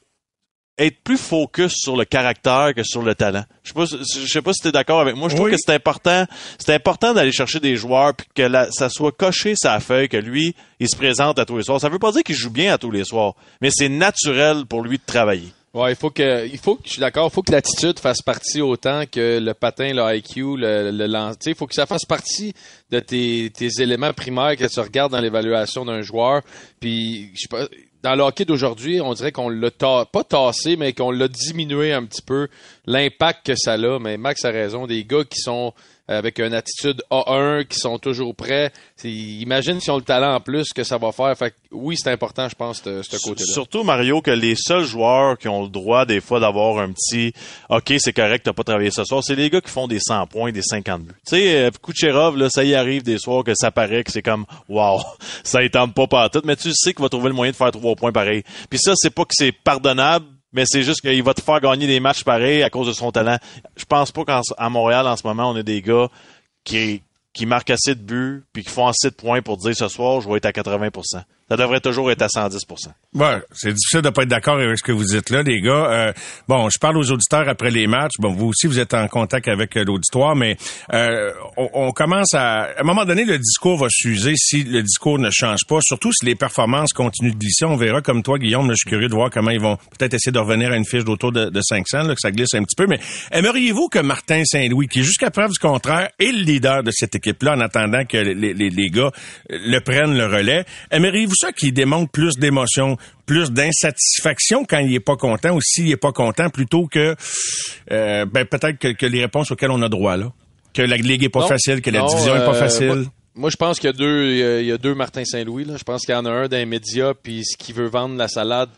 être plus focus sur le caractère que sur le talent. Je sais pas, si- je sais pas si tu es d'accord avec moi. Je trouve Oui. que c'est important, c'est important d'aller chercher des joueurs puis que la- ça soit coché sa feuille que lui, il se présente à tous les soirs. Ça veut pas dire qu'il joue bien à tous les soirs, mais c'est naturel pour lui de travailler. Ouais, il faut que, il faut que, je suis d'accord, il faut que l'attitude fasse partie autant que le patin, le IQ, le, le lancer. Il faut que ça fasse partie de tes, tes éléments primaires que tu regardes dans l'évaluation d'un joueur. Puis, je sais pas, dans le hockey d'aujourd'hui, on dirait qu'on l'a ta- pas tassé, mais qu'on l'a diminué un petit peu l'impact que ça a. Mais Max a raison, des gars qui sont avec une attitude A1, qui sont toujours prêts. Imagine s'ils ont le talent en plus que ça va faire. Fait que oui, c'est important, je pense, ce côté-là. Surtout, Mario, que les seuls joueurs qui ont le droit, des fois, d'avoir un petit OK, c'est correct, t'as pas travaillé ce soir, c'est les gars qui font des 100 points, des 50 buts. Tu sais, euh, Kucherov, là, ça y arrive des soirs que ça paraît que c'est comme Wow, ça y tente pas partout, mais tu sais qu'il va trouver le moyen de faire trois points pareil. Puis ça, c'est pas que c'est pardonnable, mais c'est juste qu'il va te faire gagner des matchs pareils à cause de son talent. Je pense pas qu'à Montréal, en ce moment, on a des gars qui qui marquent assez de buts, puis qui font assez de points pour dire ce soir, je vais être à 80 Ça devrait toujours être à 110 Ouais, c'est difficile de pas être d'accord avec ce que vous dites là, les gars. Euh, bon, je parle aux auditeurs après les matchs. Bon, vous aussi, vous êtes en contact avec euh, l'auditoire, mais euh, on, on commence à... À un moment donné, le discours va s'user si le discours ne change pas, surtout si les performances continuent de glisser. On verra, comme toi, Guillaume, je suis curieux de voir comment ils vont peut-être essayer de revenir à une fiche d'autour de, de 500, là, que ça glisse un petit peu. Mais aimeriez-vous que Martin Saint-Louis, qui jusqu'à preuve du contraire est le leader de cette équipe-là, en attendant que les, les, les gars le prennent le relais, aimeriez-vous ça qu'il démontre plus d'émotion, plus d'insatisfaction quand il est pas content ou s'il est pas content plutôt que euh, ben peut-être que, que les réponses auxquelles on a droit là que la ligue est pas Non. facile que la Non, division est pas euh, facile Moi, moi, je pense qu'il y a deux, il y a- deux Martin Saint-Louis. là. Je pense qu'il y en a un dans les médias, puis ce qui veut vendre la salade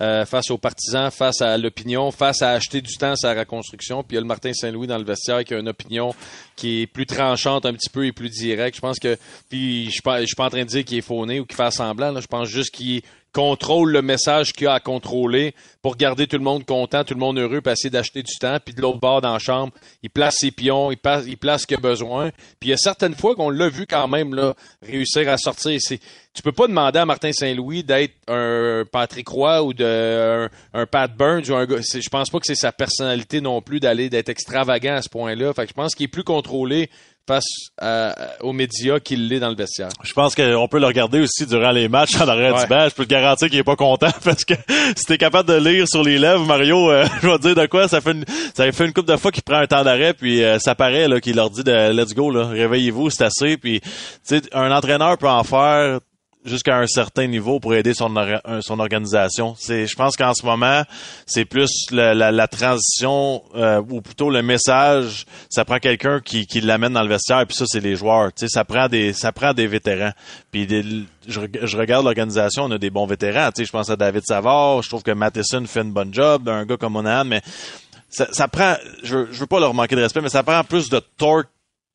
euh, face aux partisans, face à l'opinion, face à acheter du temps à la reconstruction. Puis il y a le Martin Saint-Louis dans le vestiaire qui a une opinion qui est plus tranchante un petit peu et plus directe. Je pense que, puis je je suis pas en train de dire qu'il est fauné ou qu'il fait semblant. Je pense juste qu'il contrôle le message qu'il a à contrôler pour garder tout le monde content, tout le monde heureux, puis essayer d'acheter du temps. Puis de l'autre bord dans la chambre, il place ses pions, il, place, ce qu'il a besoin. Puis il y a certaines fois qu'on l'a vu quand même réussir à sortir. Tu peux pas demander à Martin Saint-Louis d'être un Patrick Roy ou de un, Pat Burns ou un Je pense pas que c'est sa personnalité non plus d'aller d'être extravagant à ce point-là. Fait je pense qu'il est plus contrôlé face à- aux médias qu'il l'est dans le vestiaire. Je pense qu'on peut le regarder aussi durant les matchs en arrière Ouais. du banc. Je peux te garantir qu'il est pas content parce que si t'es capable de lire sur les lèvres, Mario, euh, je vais te dire de quoi, ça fait une, ça fait une couple de fois qu'il prend un temps d'arrêt puis euh, ça paraît là qu'il leur dit de let's go là, réveillez-vous, c'est assez puis tu sais un entraîneur peut en faire jusqu'à un certain niveau pour aider son un- son organisation. C'est je pense qu'en ce moment, c'est plus la, la, la transition euh, ou plutôt le message, ça prend quelqu'un qui, qui l'amène dans le vestiaire puis ça c'est les joueurs, tu sais ça prend des ça prend des vétérans. Puis des- je, je regarde l'organisation, on a des bons vétérans, tu sais je pense à David Savard, je trouve que Matheson fait une bonne job, un gars comme Monahan mais ça, ça prend je, je veux pas leur manquer de respect mais ça prend plus de torque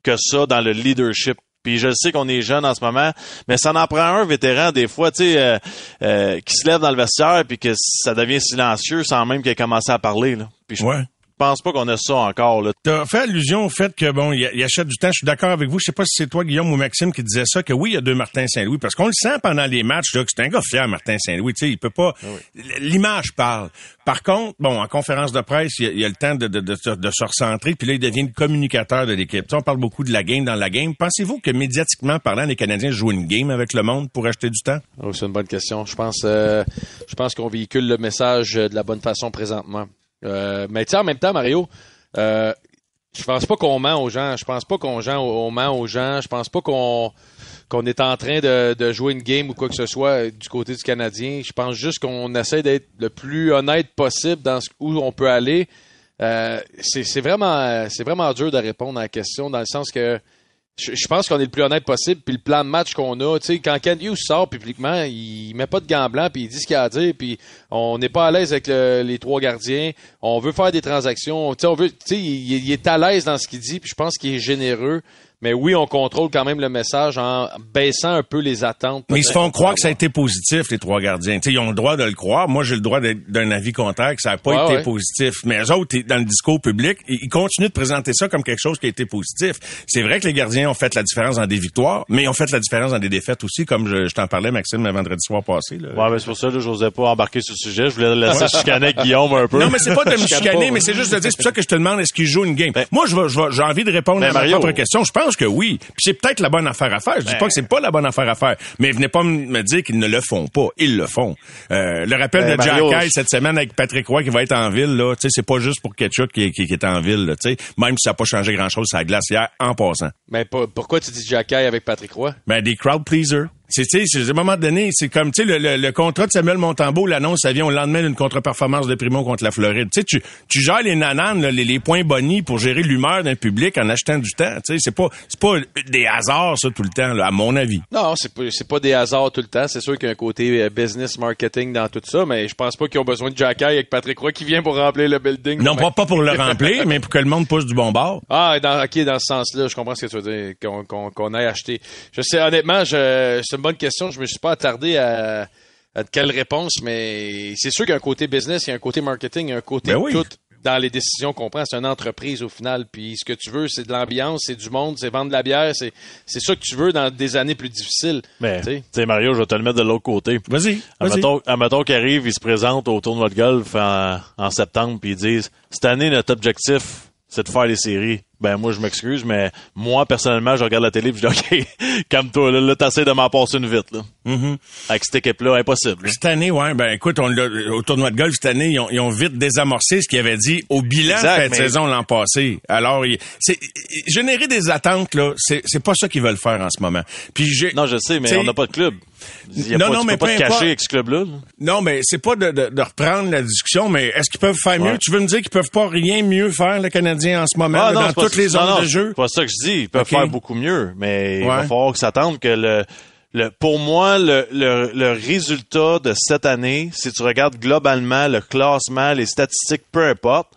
que ça dans le leadership. Puis je sais qu'on est jeune en ce moment, mais ça en prend un vétéran des fois, tu sais, euh, euh, qui se lève dans le vestiaire puis que ça devient silencieux sans même qu'il ait commencé à parler. Là. Ouais. Pense pas qu'on a ça encore. Là. T'as fait allusion au fait que bon, il, il achète du temps. Je suis d'accord avec vous. Je sais pas si c'est toi, Guillaume ou Maxime, qui disait ça. Que oui, il y a deux Martin Saint-Louis, parce qu'on le sent pendant les matchs là, que c'est un gars fier, Martin Saint-Louis. Tu sais, il peut pas. L'image parle. Par contre, bon, en conférence de presse, il y a, il y a le temps de, de, de, se- de se recentrer, puis là, il devient le communicateur de l'équipe. Tu sais, on parle beaucoup de la game dans la game. Pensez-vous que médiatiquement parlant, les Canadiens jouent une game avec le monde pour acheter du temps? Oh, c'est une bonne question. Je pense, euh, je pense qu'on véhicule le message euh, de la bonne façon présentement. Euh, mais tu en même temps, Mario, euh, je pense pas qu'on ment aux gens. Je pense pas qu'on ment aux gens. Je pense pas qu'on est en train de, de jouer une game ou quoi que ce soit euh, du côté du Canadien. Je pense juste qu'on essaie d'être le plus honnête possible dans où on peut aller. Euh, c'est vraiment, c'est vraiment dur de répondre à la question dans le sens que je, je pense qu'on est le plus honnête possible. Puis le plan de match qu'on a, tu sais, quand Ken Hughes sort publiquement, il met pas de gants blancs, puis il dit ce qu'il a à dire, puis on n'est pas à l'aise avec le- les trois gardiens. On veut faire des transactions. Tu sais, on veut, tu sais, il, il est à l'aise dans ce qu'il dit, puis je pense qu'il est généreux. Mais oui, on contrôle quand même le message en baissant un peu les attentes. Mais ils se font croire que ça a été positif, les trois gardiens. Tu sais, ils ont le droit de le croire. Moi, j'ai le droit d'être d'un avis contraire, que ça n'a pas Ouais, été ouais. positif. Mais eux autres, dans le discours public, ils continuent de présenter ça comme quelque chose qui a été positif. C'est vrai que les gardiens ont fait la différence dans des victoires, mais ils ont fait la différence dans des défaites aussi, comme je, je t'en parlais, Maxime, le vendredi soir passé. Là. Ouais, mais c'est pour ça que j'osais pas embarquer sur le sujet. Je voulais laisser chicaner avec Guillaume un peu. Non, mais c'est pas de me Je chicane chicaner, pas. mais c'est juste de dire, c'est pour ça que je te demande, est-ce qu'ils jouent une game? Moi, je vais, je vais- j'ai envie de répondre Ben, à ma Mario. propre question. Je pense que oui. Puis c'est peut-être la bonne affaire à faire. Je dis Ben. pas que c'est pas la bonne affaire à faire. Mais venez pas me dire qu'ils ne le font pas. Ils le font. Euh, le rappel Ben, de Jack Mario, cette semaine avec Patrick Roy qui va être en ville, là. Tu sais, c'est pas juste pour Ketchup qui, est- qui, qui est en ville. Tu sais, même si ça n'a pas changé grand chose, ça glace hier en passant. Mais pas- pourquoi tu dis Jacky avec Patrick Roy? Ben, des crowd pleasers. C'est, tu sais, c'est- à un moment donné, c'est comme, tu sais, le, le, le contrat de Samuel Montembeau, l'annonce, ça vient au lendemain d'une contre-performance de Primo contre la Floride. Tu sais, tu, tu gères les nananes, là, les, les points bonnies pour gérer l'humeur d'un public en achetant du temps. Tu sais, c'est pas, c'est pas des hasards, ça, tout le temps, là, à mon avis. Non, c'est pas, c'est pas des hasards tout le temps. C'est sûr qu'il y a un côté euh, business marketing dans tout ça, mais je pense pas qu'ils ont besoin de Jacky avec Patrick Roy qui vient pour remplir le building. Non, pas, pas pour le remplir, mais pour que le monde pousse du bon bord. Ah, dans, ok, dans ce sens-là, je comprends ce que tu veux dire, qu'on qu'on qu'on aille acheter. Je sais, honnêtement, je, une bonne question. Je me suis pas attardé à, quelle réponse, mais c'est sûr qu'il y a un côté business, il y a un côté marketing, il y a un côté Ben oui. tout dans les décisions qu'on prend. C'est une entreprise au final. Puis ce que tu veux, c'est de l'ambiance, c'est du monde, c'est vendre de la bière. C'est, c'est ça que tu veux dans des années plus difficiles. Mais, Tu sais. Mario, je vais te le mettre de l'autre côté. Vas-y. Admettons, admettons qu'il arrive, il se présente au tournoi de golf en, en septembre, puis ils disent Cette année, notre objectif, c'est de faire les séries. Ben moi, je m'excuse, mais moi, personnellement, je regarde la télé puis je dis OK, calme-toi, là, là t'essaies de m'en passer une vite. Là. Mhm. Avec cette équipe-là, impossible. là. Cette année, ouais, ben écoute, on l'a- au tournoi de golf cette année, ils ont, ils ont vite désamorcé ce qu'ils avaient dit au bilan Exact, de cette mais- saison l'an passé. Alors, c'est générer des attentes là, c'est pas ça qu'ils veulent faire en ce moment. Puis j'ai Non, je sais, mais on n'a pas de club. Il y a Non, pas, non, tu mais peux pas te cacher avec ce club-là. là. Non, mais c'est pas de, de, de reprendre la discussion, mais est-ce qu'ils peuvent faire mieux? Tu veux me dire qu'ils peuvent pas rien mieux faire, le Canadien, en ce moment, Ah, là, dans toutes les zones de jeu? C'est pas ça que je dis. Ils peuvent faire beaucoup mieux, mais il va falloir que s'attendre que le, le, pour moi, le, le, le résultat de cette année, si tu regardes globalement le classement, les statistiques, peu importe,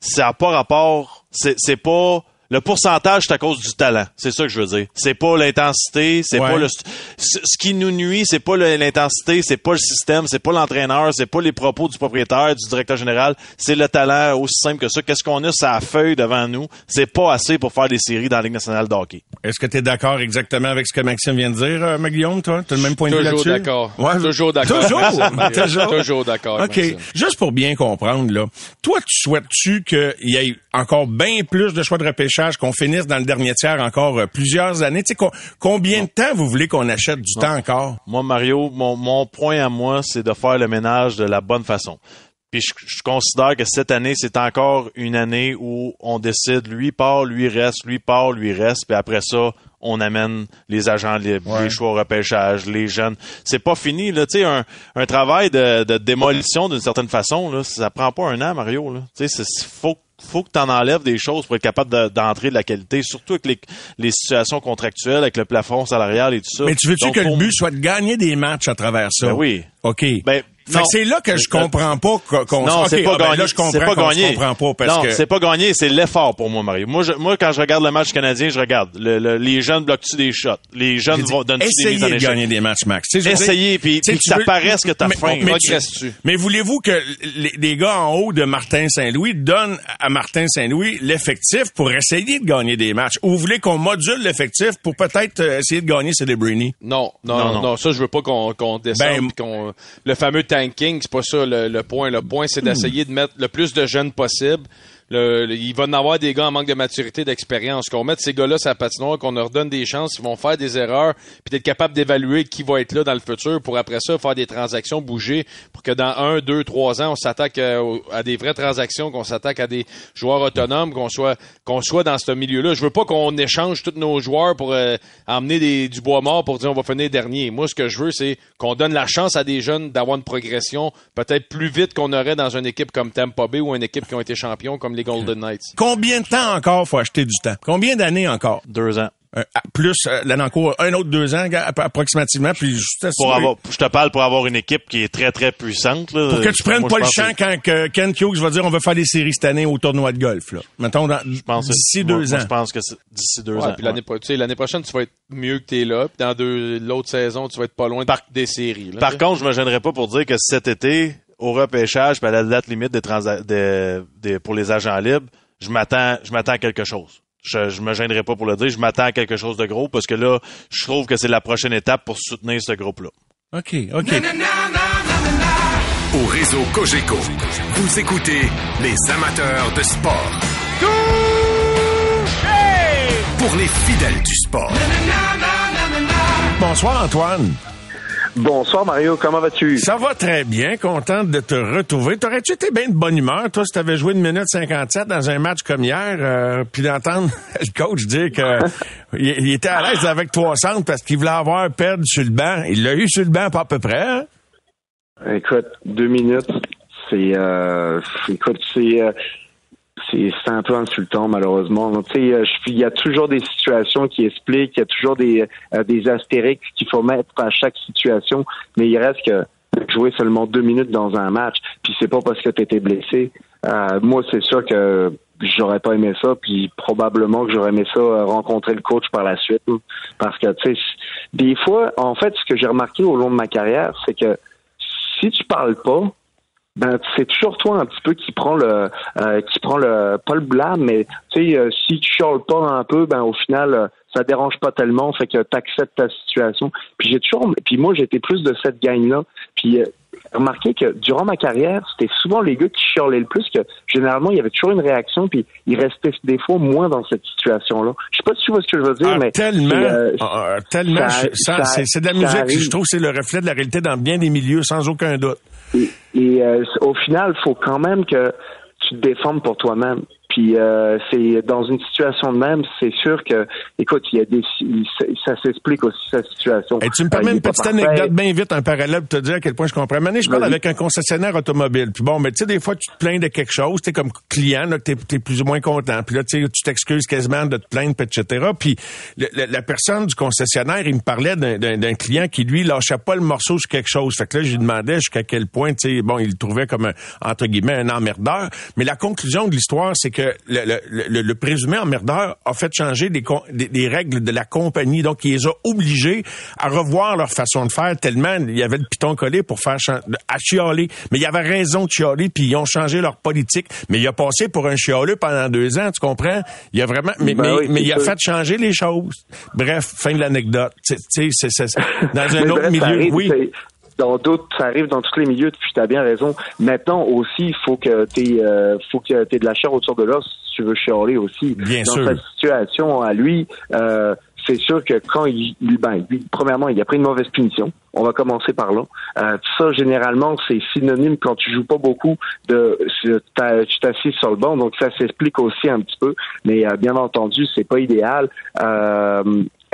ça n'a pas rapport, c'est pas, le pourcentage, c'est à cause du talent. C'est ça que je veux dire. C'est pas l'intensité, c'est Ouais. pas le, ce qui nous nuit, c'est pas l'intensité, c'est pas le système, c'est pas l'entraîneur, c'est pas les propos du propriétaire, du directeur général, c'est le talent aussi simple que ça. Qu'est-ce qu'on a sur la feuille devant nous? C'est pas assez pour faire des séries dans la Ligue nationale de hockey. Est-ce que tu es d'accord exactement avec ce que Maxime vient de dire, euh, Guillaume, toi? Tu as le même point de vue Toujours là-dessus? d'accord. Ouais. Toujours d'accord. Toujours? Maxime. Toujours? Toujours d'accord. OK. Maxime. Juste pour bien comprendre, là, toi, tu souhaites-tu qu'il y ait encore bien plus de choix de repêchage, qu'on finisse dans le dernier tiers encore euh, plusieurs années? Tu sais, co- combien de temps vous voulez qu'on achète du temps encore? Moi, Mario, mon, mon point à moi, c'est de faire le ménage de la bonne façon. Puis je, je considère que cette année, c'est encore une année où on décide, lui part, lui reste, lui part, lui reste, puis après ça, on amène les agents libres, les choix au repêchage, les jeunes. C'est pas fini, là. Tu sais, un, un travail de, de démolition d'une certaine façon, là, ça prend pas un an, Mario. Là. Tu sais, c'est- faut faut que tu en enlèves des choses pour être capable de- d'entrer de la qualité, surtout avec les, les situations contractuelles, avec le plafond salarial et tout ça. Mais tu veux-tu que le but soit de gagner des matchs à travers ça? Ben oui. OK. Ben, c'est là que je Euh, comprends pas qu'on... non, c'est pas ah, ben gagné. là, je comprends c'est pas gagné. comprend pas non, que... c'est pas gagné, c'est l'effort pour moi, Mario. Moi, je, moi, quand je regarde le match canadien, je regarde. Le- le- les jeunes bloquent-tu des shots? Les jeunes vont donner des essayez mises en de gagner des matchs, Max. Essayez, puis, que ça veux- paraisse que t'as mais- faim. Mais, Progresses-tu? mais voulez-vous que les, les gars en haut de Martin Saint-Louis donnent à Martin Saint-Louis l'effectif pour essayer de gagner des matchs? Ou vous voulez qu'on module l'effectif pour peut-être euh, essayer de gagner Celebrini? Non, non, Non, non, non. non, ça je veux pas qu'on descende. Ben, le fameux tanking, c'est pas ça le, le point. Le point c'est d'essayer de mettre le plus de jeunes possible. Le- le- il va en avoir des gars en manque de maturité, d'expérience. Qu'on mette ces gars-là sur la patinoire, qu'on leur donne des chances, ils vont faire des erreurs, puis d'être capable d'évaluer qui va être là dans le futur pour après ça faire des transactions, bouger, pour que dans un, deux, trois ans, on s'attaque à, des vraies transactions, qu'on s'attaque à des joueurs autonomes, qu'on soit qu'on soit dans ce milieu-là. Je veux pas qu'on échange tous nos joueurs pour euh, emmener du bois mort pour dire on va finir dernier. Moi, ce que je veux, c'est qu'on donne la chance à des jeunes d'avoir une progression peut-être plus vite qu'on aurait dans une équipe comme Tampa Bay ou une équipe qui ont été champions comme les Golden Knights. Combien de temps encore faut acheter du temps? Combien d'années encore? Deux ans. Euh, plus euh, l'année en cours, un autre deux ans approximativement, puis juste Pour avoir, je te parle pour avoir une équipe qui est très, très puissante. Là. Pour que tu prennes Moi, pas le champ quand que Ken Hughes va dire on va faire des séries cette année au tournoi de golf. Là. Mettons dans, pense que- d'ici deux moi, ans. je pense que c'est d'ici deux Ouais, ans. puis l'année pro- tu sais, l'année prochaine, tu vas être mieux que t'es là. Puis dans deux, l'autre saison, tu vas être pas loin de- des séries. là, Par contre, je me gênerais pas pour dire que cet été, au repêchage, puis à la date limite des pour les agents libres, je m'attends, je m'attends à quelque chose. Je, je me gênerai pas pour le dire, je m'attends à quelque chose de gros parce que là, je trouve que c'est la prochaine étape pour soutenir ce groupe-là. OK, OK. Au réseau Cogeco, vous écoutez les amateurs de sport. Pour les fidèles du sport. Bonsoir Antoine. Bonsoir Mario, comment vas-tu? Ça va très bien, content de te retrouver. T'aurais-tu été bien de bonne humeur, toi, si t'avais joué une minute 57 dans un match comme hier, euh, puis d'entendre le coach dire que il, il était à l'aise avec 300 parce qu'il voulait avoir perdre sur le banc. Il l'a eu sur le banc pas à peu près. hein? Écoute, deux minutes, c'est euh, écoute, c'est euh, c'est un peu insultant malheureusement. Tu sais, euh, il y a toujours des situations qui expliquent, il y a toujours des euh, des astérix qu'il faut mettre à chaque situation, mais il reste que jouer seulement deux minutes dans un match, puis c'est pas parce que tu étais blessé. Euh, moi, c'est sûr que j'aurais pas aimé ça, puis probablement que j'aurais aimé ça euh, rencontrer le coach par la suite, hein. parce que tu sais, des fois, en fait, ce que j'ai remarqué au long de ma carrière, c'est que si tu parles pas, ben c'est toujours toi un petit peu qui prend le euh, qui prend le pas le blâme mais tu sais euh, si tu chiales pas un peu ben au final euh, ça dérange pas tellement fait que tu acceptes ta situation. Puis j'ai toujours puis moi j'étais plus de cette gang là puis euh, remarqué que durant ma carrière c'était souvent les gars qui chialaient le plus que généralement il y avait toujours une réaction puis ils restaient des fois moins dans cette situation là je sais pas si tu vois ce que je veux dire Ah, mais tellement, c'est, euh, ah, ah, tellement, c'est de la musique. Je trouve que c'est le reflet de la réalité dans bien des milieux, sans aucun doute. Et, et, euh, au final, faut quand même que tu te défendes pour toi-même. Puis euh, c'est dans une situation de même, c'est sûr que, écoute, il y a des, il- ça, s'explique aussi sa situation. Et tu me Euh, permets est une petite anecdote bien vite, un parallèle pour te dire à quel point je comprends. Maintenant, je parle avec un concessionnaire automobile. Puis bon, mais tu sais, des fois, tu te plains de quelque chose, tu es comme client, là, que t'es es plus ou moins content. Puis là, tu sais, tu t'excuses quasiment de te plaindre, puis etc. Puis le- le- la personne du concessionnaire, il me parlait d'un client qui, lui, lâchait pas le morceau sur quelque chose. Fait que là, je lui demandais jusqu'à quel point, tu sais, bon, il le trouvait comme, un, entre guillemets, un emmerdeur. Mais la conclusion de l'histoire, c'est que le, le- le- le présumé emmerdeur a fait changer des, con- des, des règles de la compagnie. Donc, il les a obligés à revoir leur façon de faire tellement il y avait le piton collé pour faire à chialer. Mais il y avait raison de chialer, puis ils ont changé leur politique. Mais il a passé pour un chialeux pendant deux ans, tu comprends? Il a vraiment, mais, Ben mais, oui, mais c'est il a fait changer les choses. Bref, fin de l'anecdote. Dans un autre bref, milieu, arrive, oui. Dans d'autres, ça arrive dans tous les milieux, puis tu as bien raison. Maintenant aussi, il faut que tu euh, faut que de la chair autour de l'os si tu veux chialer aussi. Bien dans sûr. sa situation à lui, euh, c'est sûr que quand il, il- ben, lui, premièrement, il a pris une mauvaise punition. On va commencer par là. Euh, ça, généralement, c'est synonyme quand tu joues pas beaucoup de tu t'assises sur le banc, donc ça s'explique aussi un petit peu. Mais euh, bien entendu, c'est pas idéal. Euh,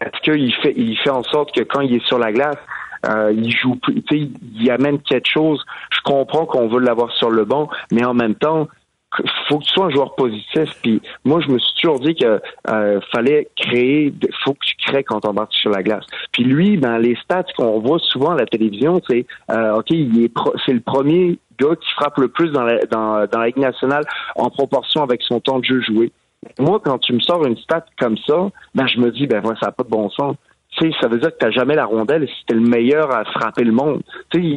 Est-ce qu'il fait il fait en sorte que quand il est sur la glace, euh, il joue, plus- il amène quelque chose. Je comprends qu'on veut l'avoir sur le banc, mais en même temps, faut que tu sois un joueur positif. Puis moi, je me suis toujours dit que euh, fallait créer, faut que tu crées quand on embarques sur la glace. Puis lui, dans les stats qu'on voit souvent à la télévision, c'est euh, ok, il est c'est le premier gars qui frappe le plus dans la, dans, Ligue nationale en proportion avec son temps de jeu joué. Moi, quand tu me sors une stat comme ça, ben je me dis ben voilà, ça n'a pas de bon sens. Ça veut dire que tu jamais la rondelle et c'était le meilleur à frapper le monde. Tu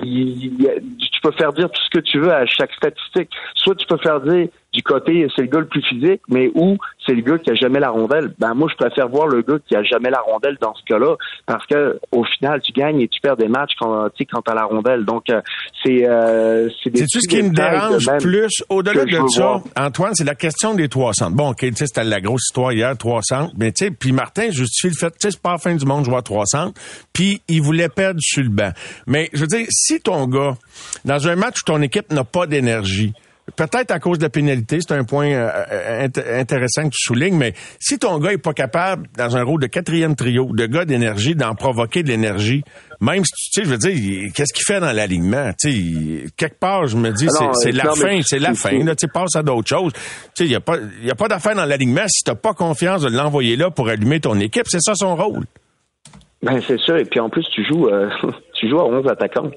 peux faire dire tout ce que tu veux à chaque statistique. Soit tu peux faire dire du côté c'est le gars le plus physique, mais ou c'est le gars qui a jamais la rondelle. Ben moi je préfère voir le gars qui a jamais la rondelle dans ce cas-là parce que au final tu gagnes et tu perds des matchs quand tu quand t'as la rondelle. Donc euh, c'est euh, c'est des C'est-tu ce qui me dérange plus, au-delà je de ça, voir. Antoine, c'est la question des 300. Bon, OK, tu sais, c'était la grosse histoire hier, 300. Mais tu sais, puis Martin justifie le fait, tu sais, c'est pas la fin du monde, jouer à 300. Puis il voulait perdre sur le banc. Mais je veux dire, si ton gars, dans un match où ton équipe n'a pas d'énergie, Peut-être à cause de la pénalité, c'est un point euh, euh, int- intéressant que tu soulignes, mais si ton gars est pas capable, dans un rôle de quatrième trio, de gars d'énergie, d'en provoquer de l'énergie, même si tu sais, je veux dire, qu'est-ce qu'il fait dans l'alignement? Tu sais, quelque part, je me dis, Ah c'est la fin, c'est la fin. Là, tu sais, passe à d'autres choses. Tu sais, il y a pas, y a pas d'affaire dans l'alignement si t'as pas confiance de l'envoyer là pour allumer ton équipe. C'est ça son rôle. Ben c'est sûr, et puis en plus tu joues euh, tu joues à 11 attaquants.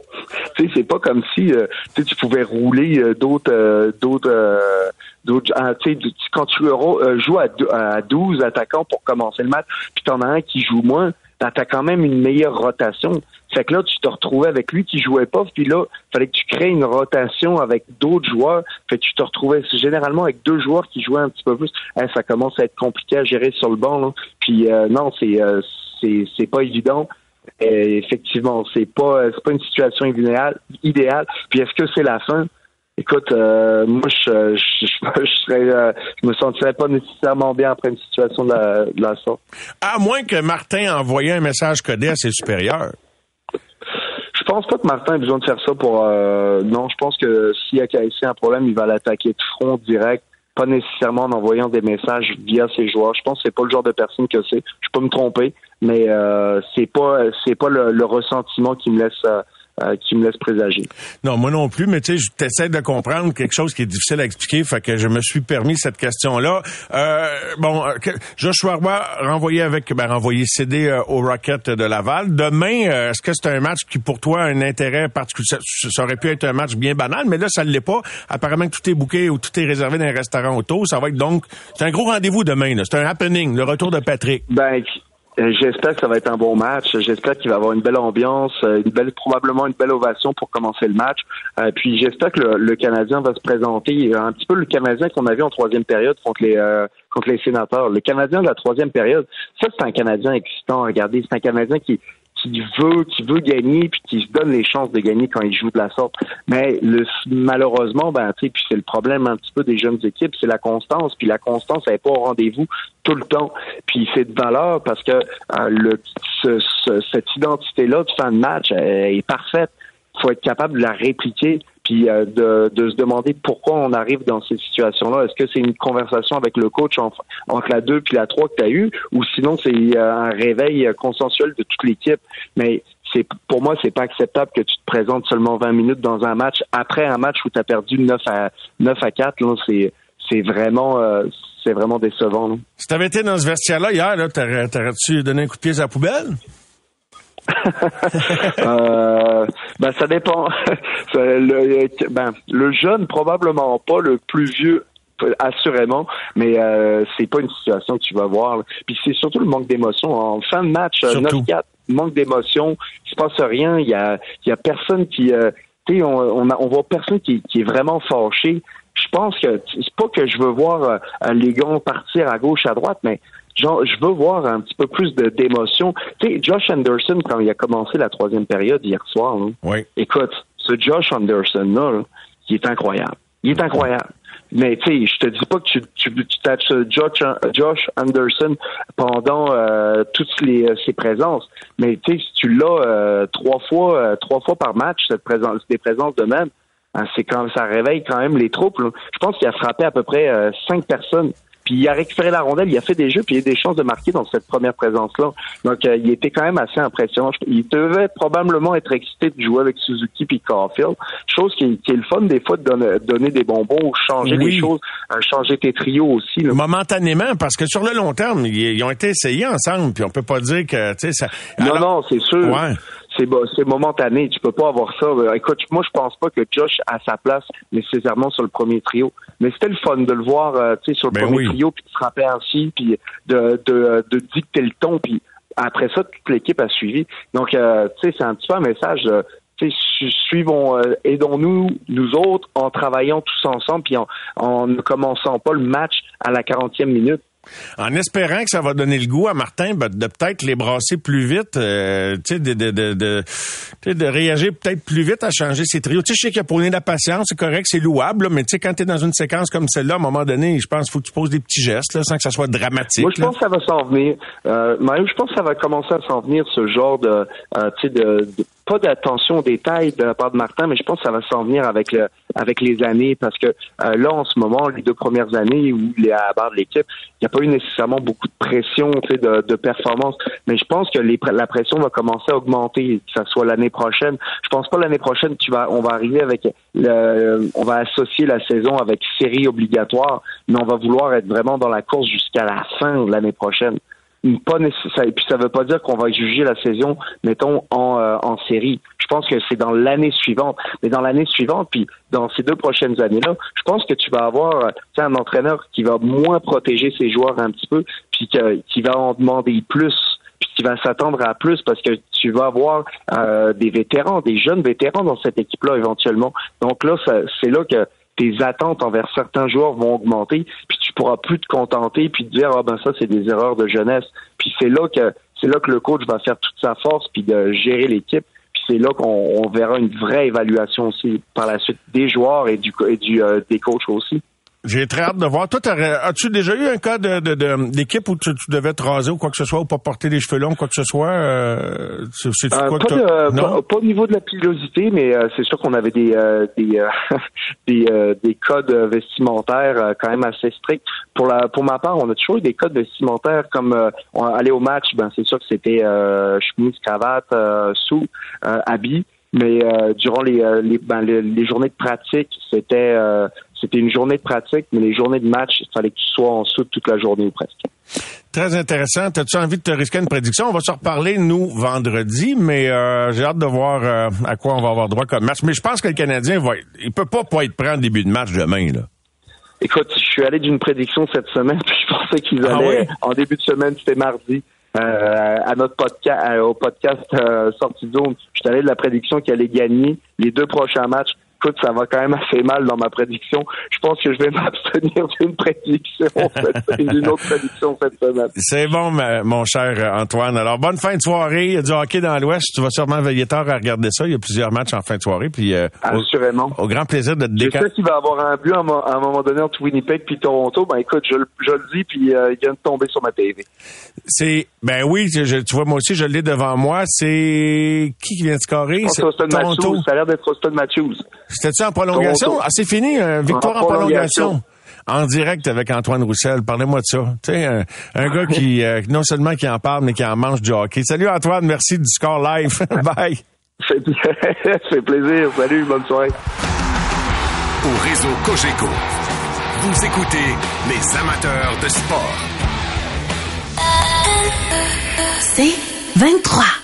tu sais, c'est pas comme si euh, tu pouvais rouler euh, d'autres euh, d'autres euh, d'autres ah, tu sais, quand tu euh, joues à, dou- à 12 attaquants pour commencer le match, puis t'en as un qui joue moins, ben, t'as quand même une meilleure rotation. Fait que là, tu te retrouvais avec lui qui jouait pas, puis là, fallait que tu crées une rotation avec d'autres joueurs. Fait que tu te retrouvais généralement avec deux joueurs qui jouaient un petit peu plus. Hein, ça commence à être compliqué à gérer sur le banc. Là. Puis euh, non, c'est euh, c'est c'est pas évident. Et effectivement, c'est pas c'est pas une situation idéale. idéale. Puis est-ce que c'est la fin? Écoute, euh, moi, je, je, je, je serais, euh, je me sentirais pas nécessairement bien après une situation de la, de la sorte. À moins que Martin ait envoyé un message codé à ses supérieurs. Je pense pas que Martin ait besoin de faire ça pour. euh, non, je pense que s'il y a s'il y a un problème, il va l'attaquer de front direct, pas nécessairement en envoyant des messages via ses joueurs. Je pense que c'est pas le genre de personne que c'est. Je peux me tromper, mais euh, c'est pas c'est pas le, le ressentiment qui me laisse euh, qui me laisse présager. Non, moi non plus, mais tu sais, je t'essaie de comprendre quelque chose qui est difficile à expliquer, fait que je me suis permis cette question-là. Euh, bon, euh, Joshua Roy renvoyé avec, ben, renvoyé CD euh, au Rocket de Laval. Demain, est-ce que c'est un match qui pour toi a un intérêt particulier? Ça, ça aurait pu être un match bien banal, mais là, ça ne l'est pas. Apparemment que tout est bouqué ou tout est réservé dans un restaurant auto. Ça va être donc, c'est un gros rendez-vous demain, là. C'est un happening, le retour de Patrick. Ben, J'espère que ça va être un bon match. J'espère qu'il va y avoir une belle ambiance, euh, une belle, probablement une belle ovation pour commencer le match. Euh, puis j'espère que le, le Canadien va se présenter un petit peu le Canadien qu'on a vu en troisième période contre les euh, contre les sénateurs. Le Canadien de la troisième période, ça c'est un Canadien excitant. Regardez, c'est un Canadien qui qui veut, qui veut gagner, puis qui se donne les chances de gagner quand il joue de la sorte. Mais le, malheureusement, ben, tu sais, puis c'est le problème un petit peu des jeunes équipes, c'est la constance. Puis la constance, elle n'est pas au rendez-vous tout le temps. Puis c'est de valeur parce que euh, le, ce, ce, cette identité-là de fin de match elle est parfaite. Il faut être capable de la répliquer puis euh, de, de, se demander pourquoi on arrive dans ces situations-là. Est-ce que c'est une conversation avec le coach entre, la 2 puis la 3 que tu as eu, ou sinon c'est euh, un réveil consensuel de toute l'équipe? Mais c'est pour moi, c'est pas acceptable que tu te présentes seulement 20 minutes dans un match après un match où tu as perdu 9 à 9 à 4. Là, c'est c'est vraiment euh, c'est vraiment décevant. Là. Si t'avais été dans ce vestiaire-là hier, là, t'aurais-tu donné un coup de pied à la poubelle? euh, ben ça dépend. le, ben, le jeune probablement pas, le plus vieux assurément, mais euh, c'est pas une situation que tu vas voir. Puis c'est surtout le manque d'émotion. En fin de match, 9-4, manque d'émotion, il se passe rien, il y a, il y a personne qui... Euh, tu sais, on, on, on, voit personne qui, qui est vraiment fâché. Je pense que c'est pas que je veux voir euh, les gars partir à gauche, à droite, mais genre, je veux voir un petit peu plus d'émotion. Tu sais, Josh Anderson, quand il a commencé la troisième période hier soir, là, oui. écoute, ce Josh Anderson-là, là, il est incroyable. Il est incroyable. Mais tu sais, je te dis pas que tu, tu, tu tâches Josh, Josh Anderson pendant euh, toutes les, ses présences. Mais tu sais, si tu l'as euh, trois fois euh, trois fois par match, cette présence, des présences de même, hein, c'est quand ça réveille quand même les troupes. Là. Je pense qu'il a frappé à peu près euh, cinq personnes. Puis il a récupéré la rondelle, il a fait des jeux, puis il a eu des chances de marquer dans cette première présence-là. Donc euh, il était quand même assez impressionnant. Il devait probablement être excité de jouer avec Suzuki puis Caulfield, chose qui, qui, est le fun des fois de donner, donner des bonbons ou changer oui. les choses, euh, changer tes trios aussi. Là. Momentanément, parce que sur le long terme, ils, ils ont été essayés ensemble, puis on peut pas dire que tu sais ça. Non, non, c'est sûr. Ouais c'est c'est momentané. Tu peux pas avoir ça. Écoute, moi je pense pas que Josh a sa place nécessairement sur le premier trio. Mais c'était le fun de le voir, euh, tu sais, sur le ben premier oui. trio, puis de se rappeler ainsi, puis de, de, de dicter le ton, puis après ça, toute l'équipe a suivi. Donc, euh, tu sais, c'est un petit peu un message. Euh, suivons, euh, aidons-nous, nous autres, en travaillant tous ensemble, puis en, en ne commençant pas le match à la 40e minute. En espérant que ça va donner le goût à Martin ben, de peut-être les brasser plus vite, euh, de, de, de, de, de réagir peut-être plus vite à changer ses trios. Je sais qu'il a prôné la patience, c'est correct, c'est louable, là, mais quand tu es dans une séquence comme celle-là, à un moment donné, je pense qu'il faut que tu poses des petits gestes là, sans que ça soit dramatique. Moi, je pense que ça va s'en venir. Euh, Mario, je pense que ça va commencer à s'en venir, ce genre de, euh, de, de pas d'attention aux détails de la part de Martin, mais je pense que ça va s'en venir avec le, avec les années, parce que euh, là, en ce moment, les deux premières années où il est à la barre de l'équipe, il n'y a pas eu nécessairement beaucoup de pression, de, de performance, mais je pense que les, la pression va commencer à augmenter, que ça soit l'année prochaine. Je pense pas l'année prochaine tu vas, on va arriver avec le, on va associer la saison avec série obligatoire, mais on va vouloir être vraiment dans la course jusqu'à la fin de l'année prochaine pas nécessaire. Et puis ça veut pas dire qu'on va juger la saison, mettons, en, euh, en série. Je pense que c'est dans l'année suivante. Mais dans l'année suivante, puis dans ces deux prochaines années-là, je pense que tu vas avoir un entraîneur qui va moins protéger ses joueurs un petit peu, puis que, qui va en demander plus puis qui va s'attendre à plus parce que tu vas avoir euh, des vétérans, des jeunes vétérans dans cette équipe-là éventuellement. Donc là, c'est là que tes attentes envers certains joueurs vont augmenter, puis tu pourras plus te contenter puis te dire ah ben ça c'est des erreurs de jeunesse. Puis c'est là que c'est là que le coach va faire toute sa force puis de gérer l'équipe. Puis c'est là qu'on on verra une vraie évaluation aussi par la suite des joueurs et du et du euh, des coachs aussi. J'ai très hâte de voir. Toi, as-tu déjà eu un cas de, de, de d'équipe où tu, tu, devais te raser ou quoi que ce soit, ou pas porter les cheveux longs ou quoi que ce soit? Euh, c'est, euh, quoi pas, que de, pas, pas, au niveau de la pilosité, mais euh, c'est sûr qu'on avait des euh, des des, des, codes vestimentaires quand même assez stricts. Pour la pour ma part, on a toujours eu des codes vestimentaires comme aller au match, ben c'est sûr que c'était chemise, cravate, sous, habit. Mais durant les les, ben, les, les journées de pratique, c'était c'était une journée de pratique, mais les journées de match, il fallait que tu sois en soude toute la journée ou presque. Très intéressant. As-tu envie de te risquer une prédiction? On va se reparler, nous, vendredi, mais euh, j'ai hâte de voir euh, à quoi on va avoir droit comme match. Mais je pense que le Canadien, va être, il peut pas pas être prêt en début de match demain. Là. Écoute, je suis allé d'une prédiction cette semaine, puis je pensais qu'ils allaient, ah oui? en début de semaine, c'était mardi. Euh, à notre podcast, au podcast euh, Sortie de zone. Je allé de la prédiction qu'il allait gagner les deux prochains matchs écoute, ça va quand même assez mal dans ma prédiction. Je pense que je vais m'abstenir d'une prédiction, d'une autre prédiction cette semaine. C'est bon, mon cher Antoine. Alors, bonne fin de soirée. Il y a du hockey dans l'Ouest. Tu vas sûrement veiller tard à regarder ça. Il y a plusieurs matchs en fin de soirée. Puis, euh, Assurément. Au, grand plaisir de te Je sais qu'il va avoir un but à, un moment donné entre Winnipeg puis Toronto. Ben écoute, je, je le dis, puis euh, il vient de tomber sur ma TV. C'est, ben oui, je, tu vois, moi aussi, je l'ai devant moi. C'est qui qui vient de scorer? C'est Toronto. Ça a l'air d'être Austin Matthews. C'était-tu en prolongation? Ah, c'est fini, euh, victoire en, prolongation. En direct avec Antoine Roussel. Parlez-moi de ça. Tu sais, un, gars qui, euh, non seulement qui en parle, mais qui en mange du hockey. Salut Antoine, merci du score live. Bye. C'est plaisir. Salut, bonne soirée. Au réseau Cogeco, vous écoutez les amateurs de sport. C'est 23.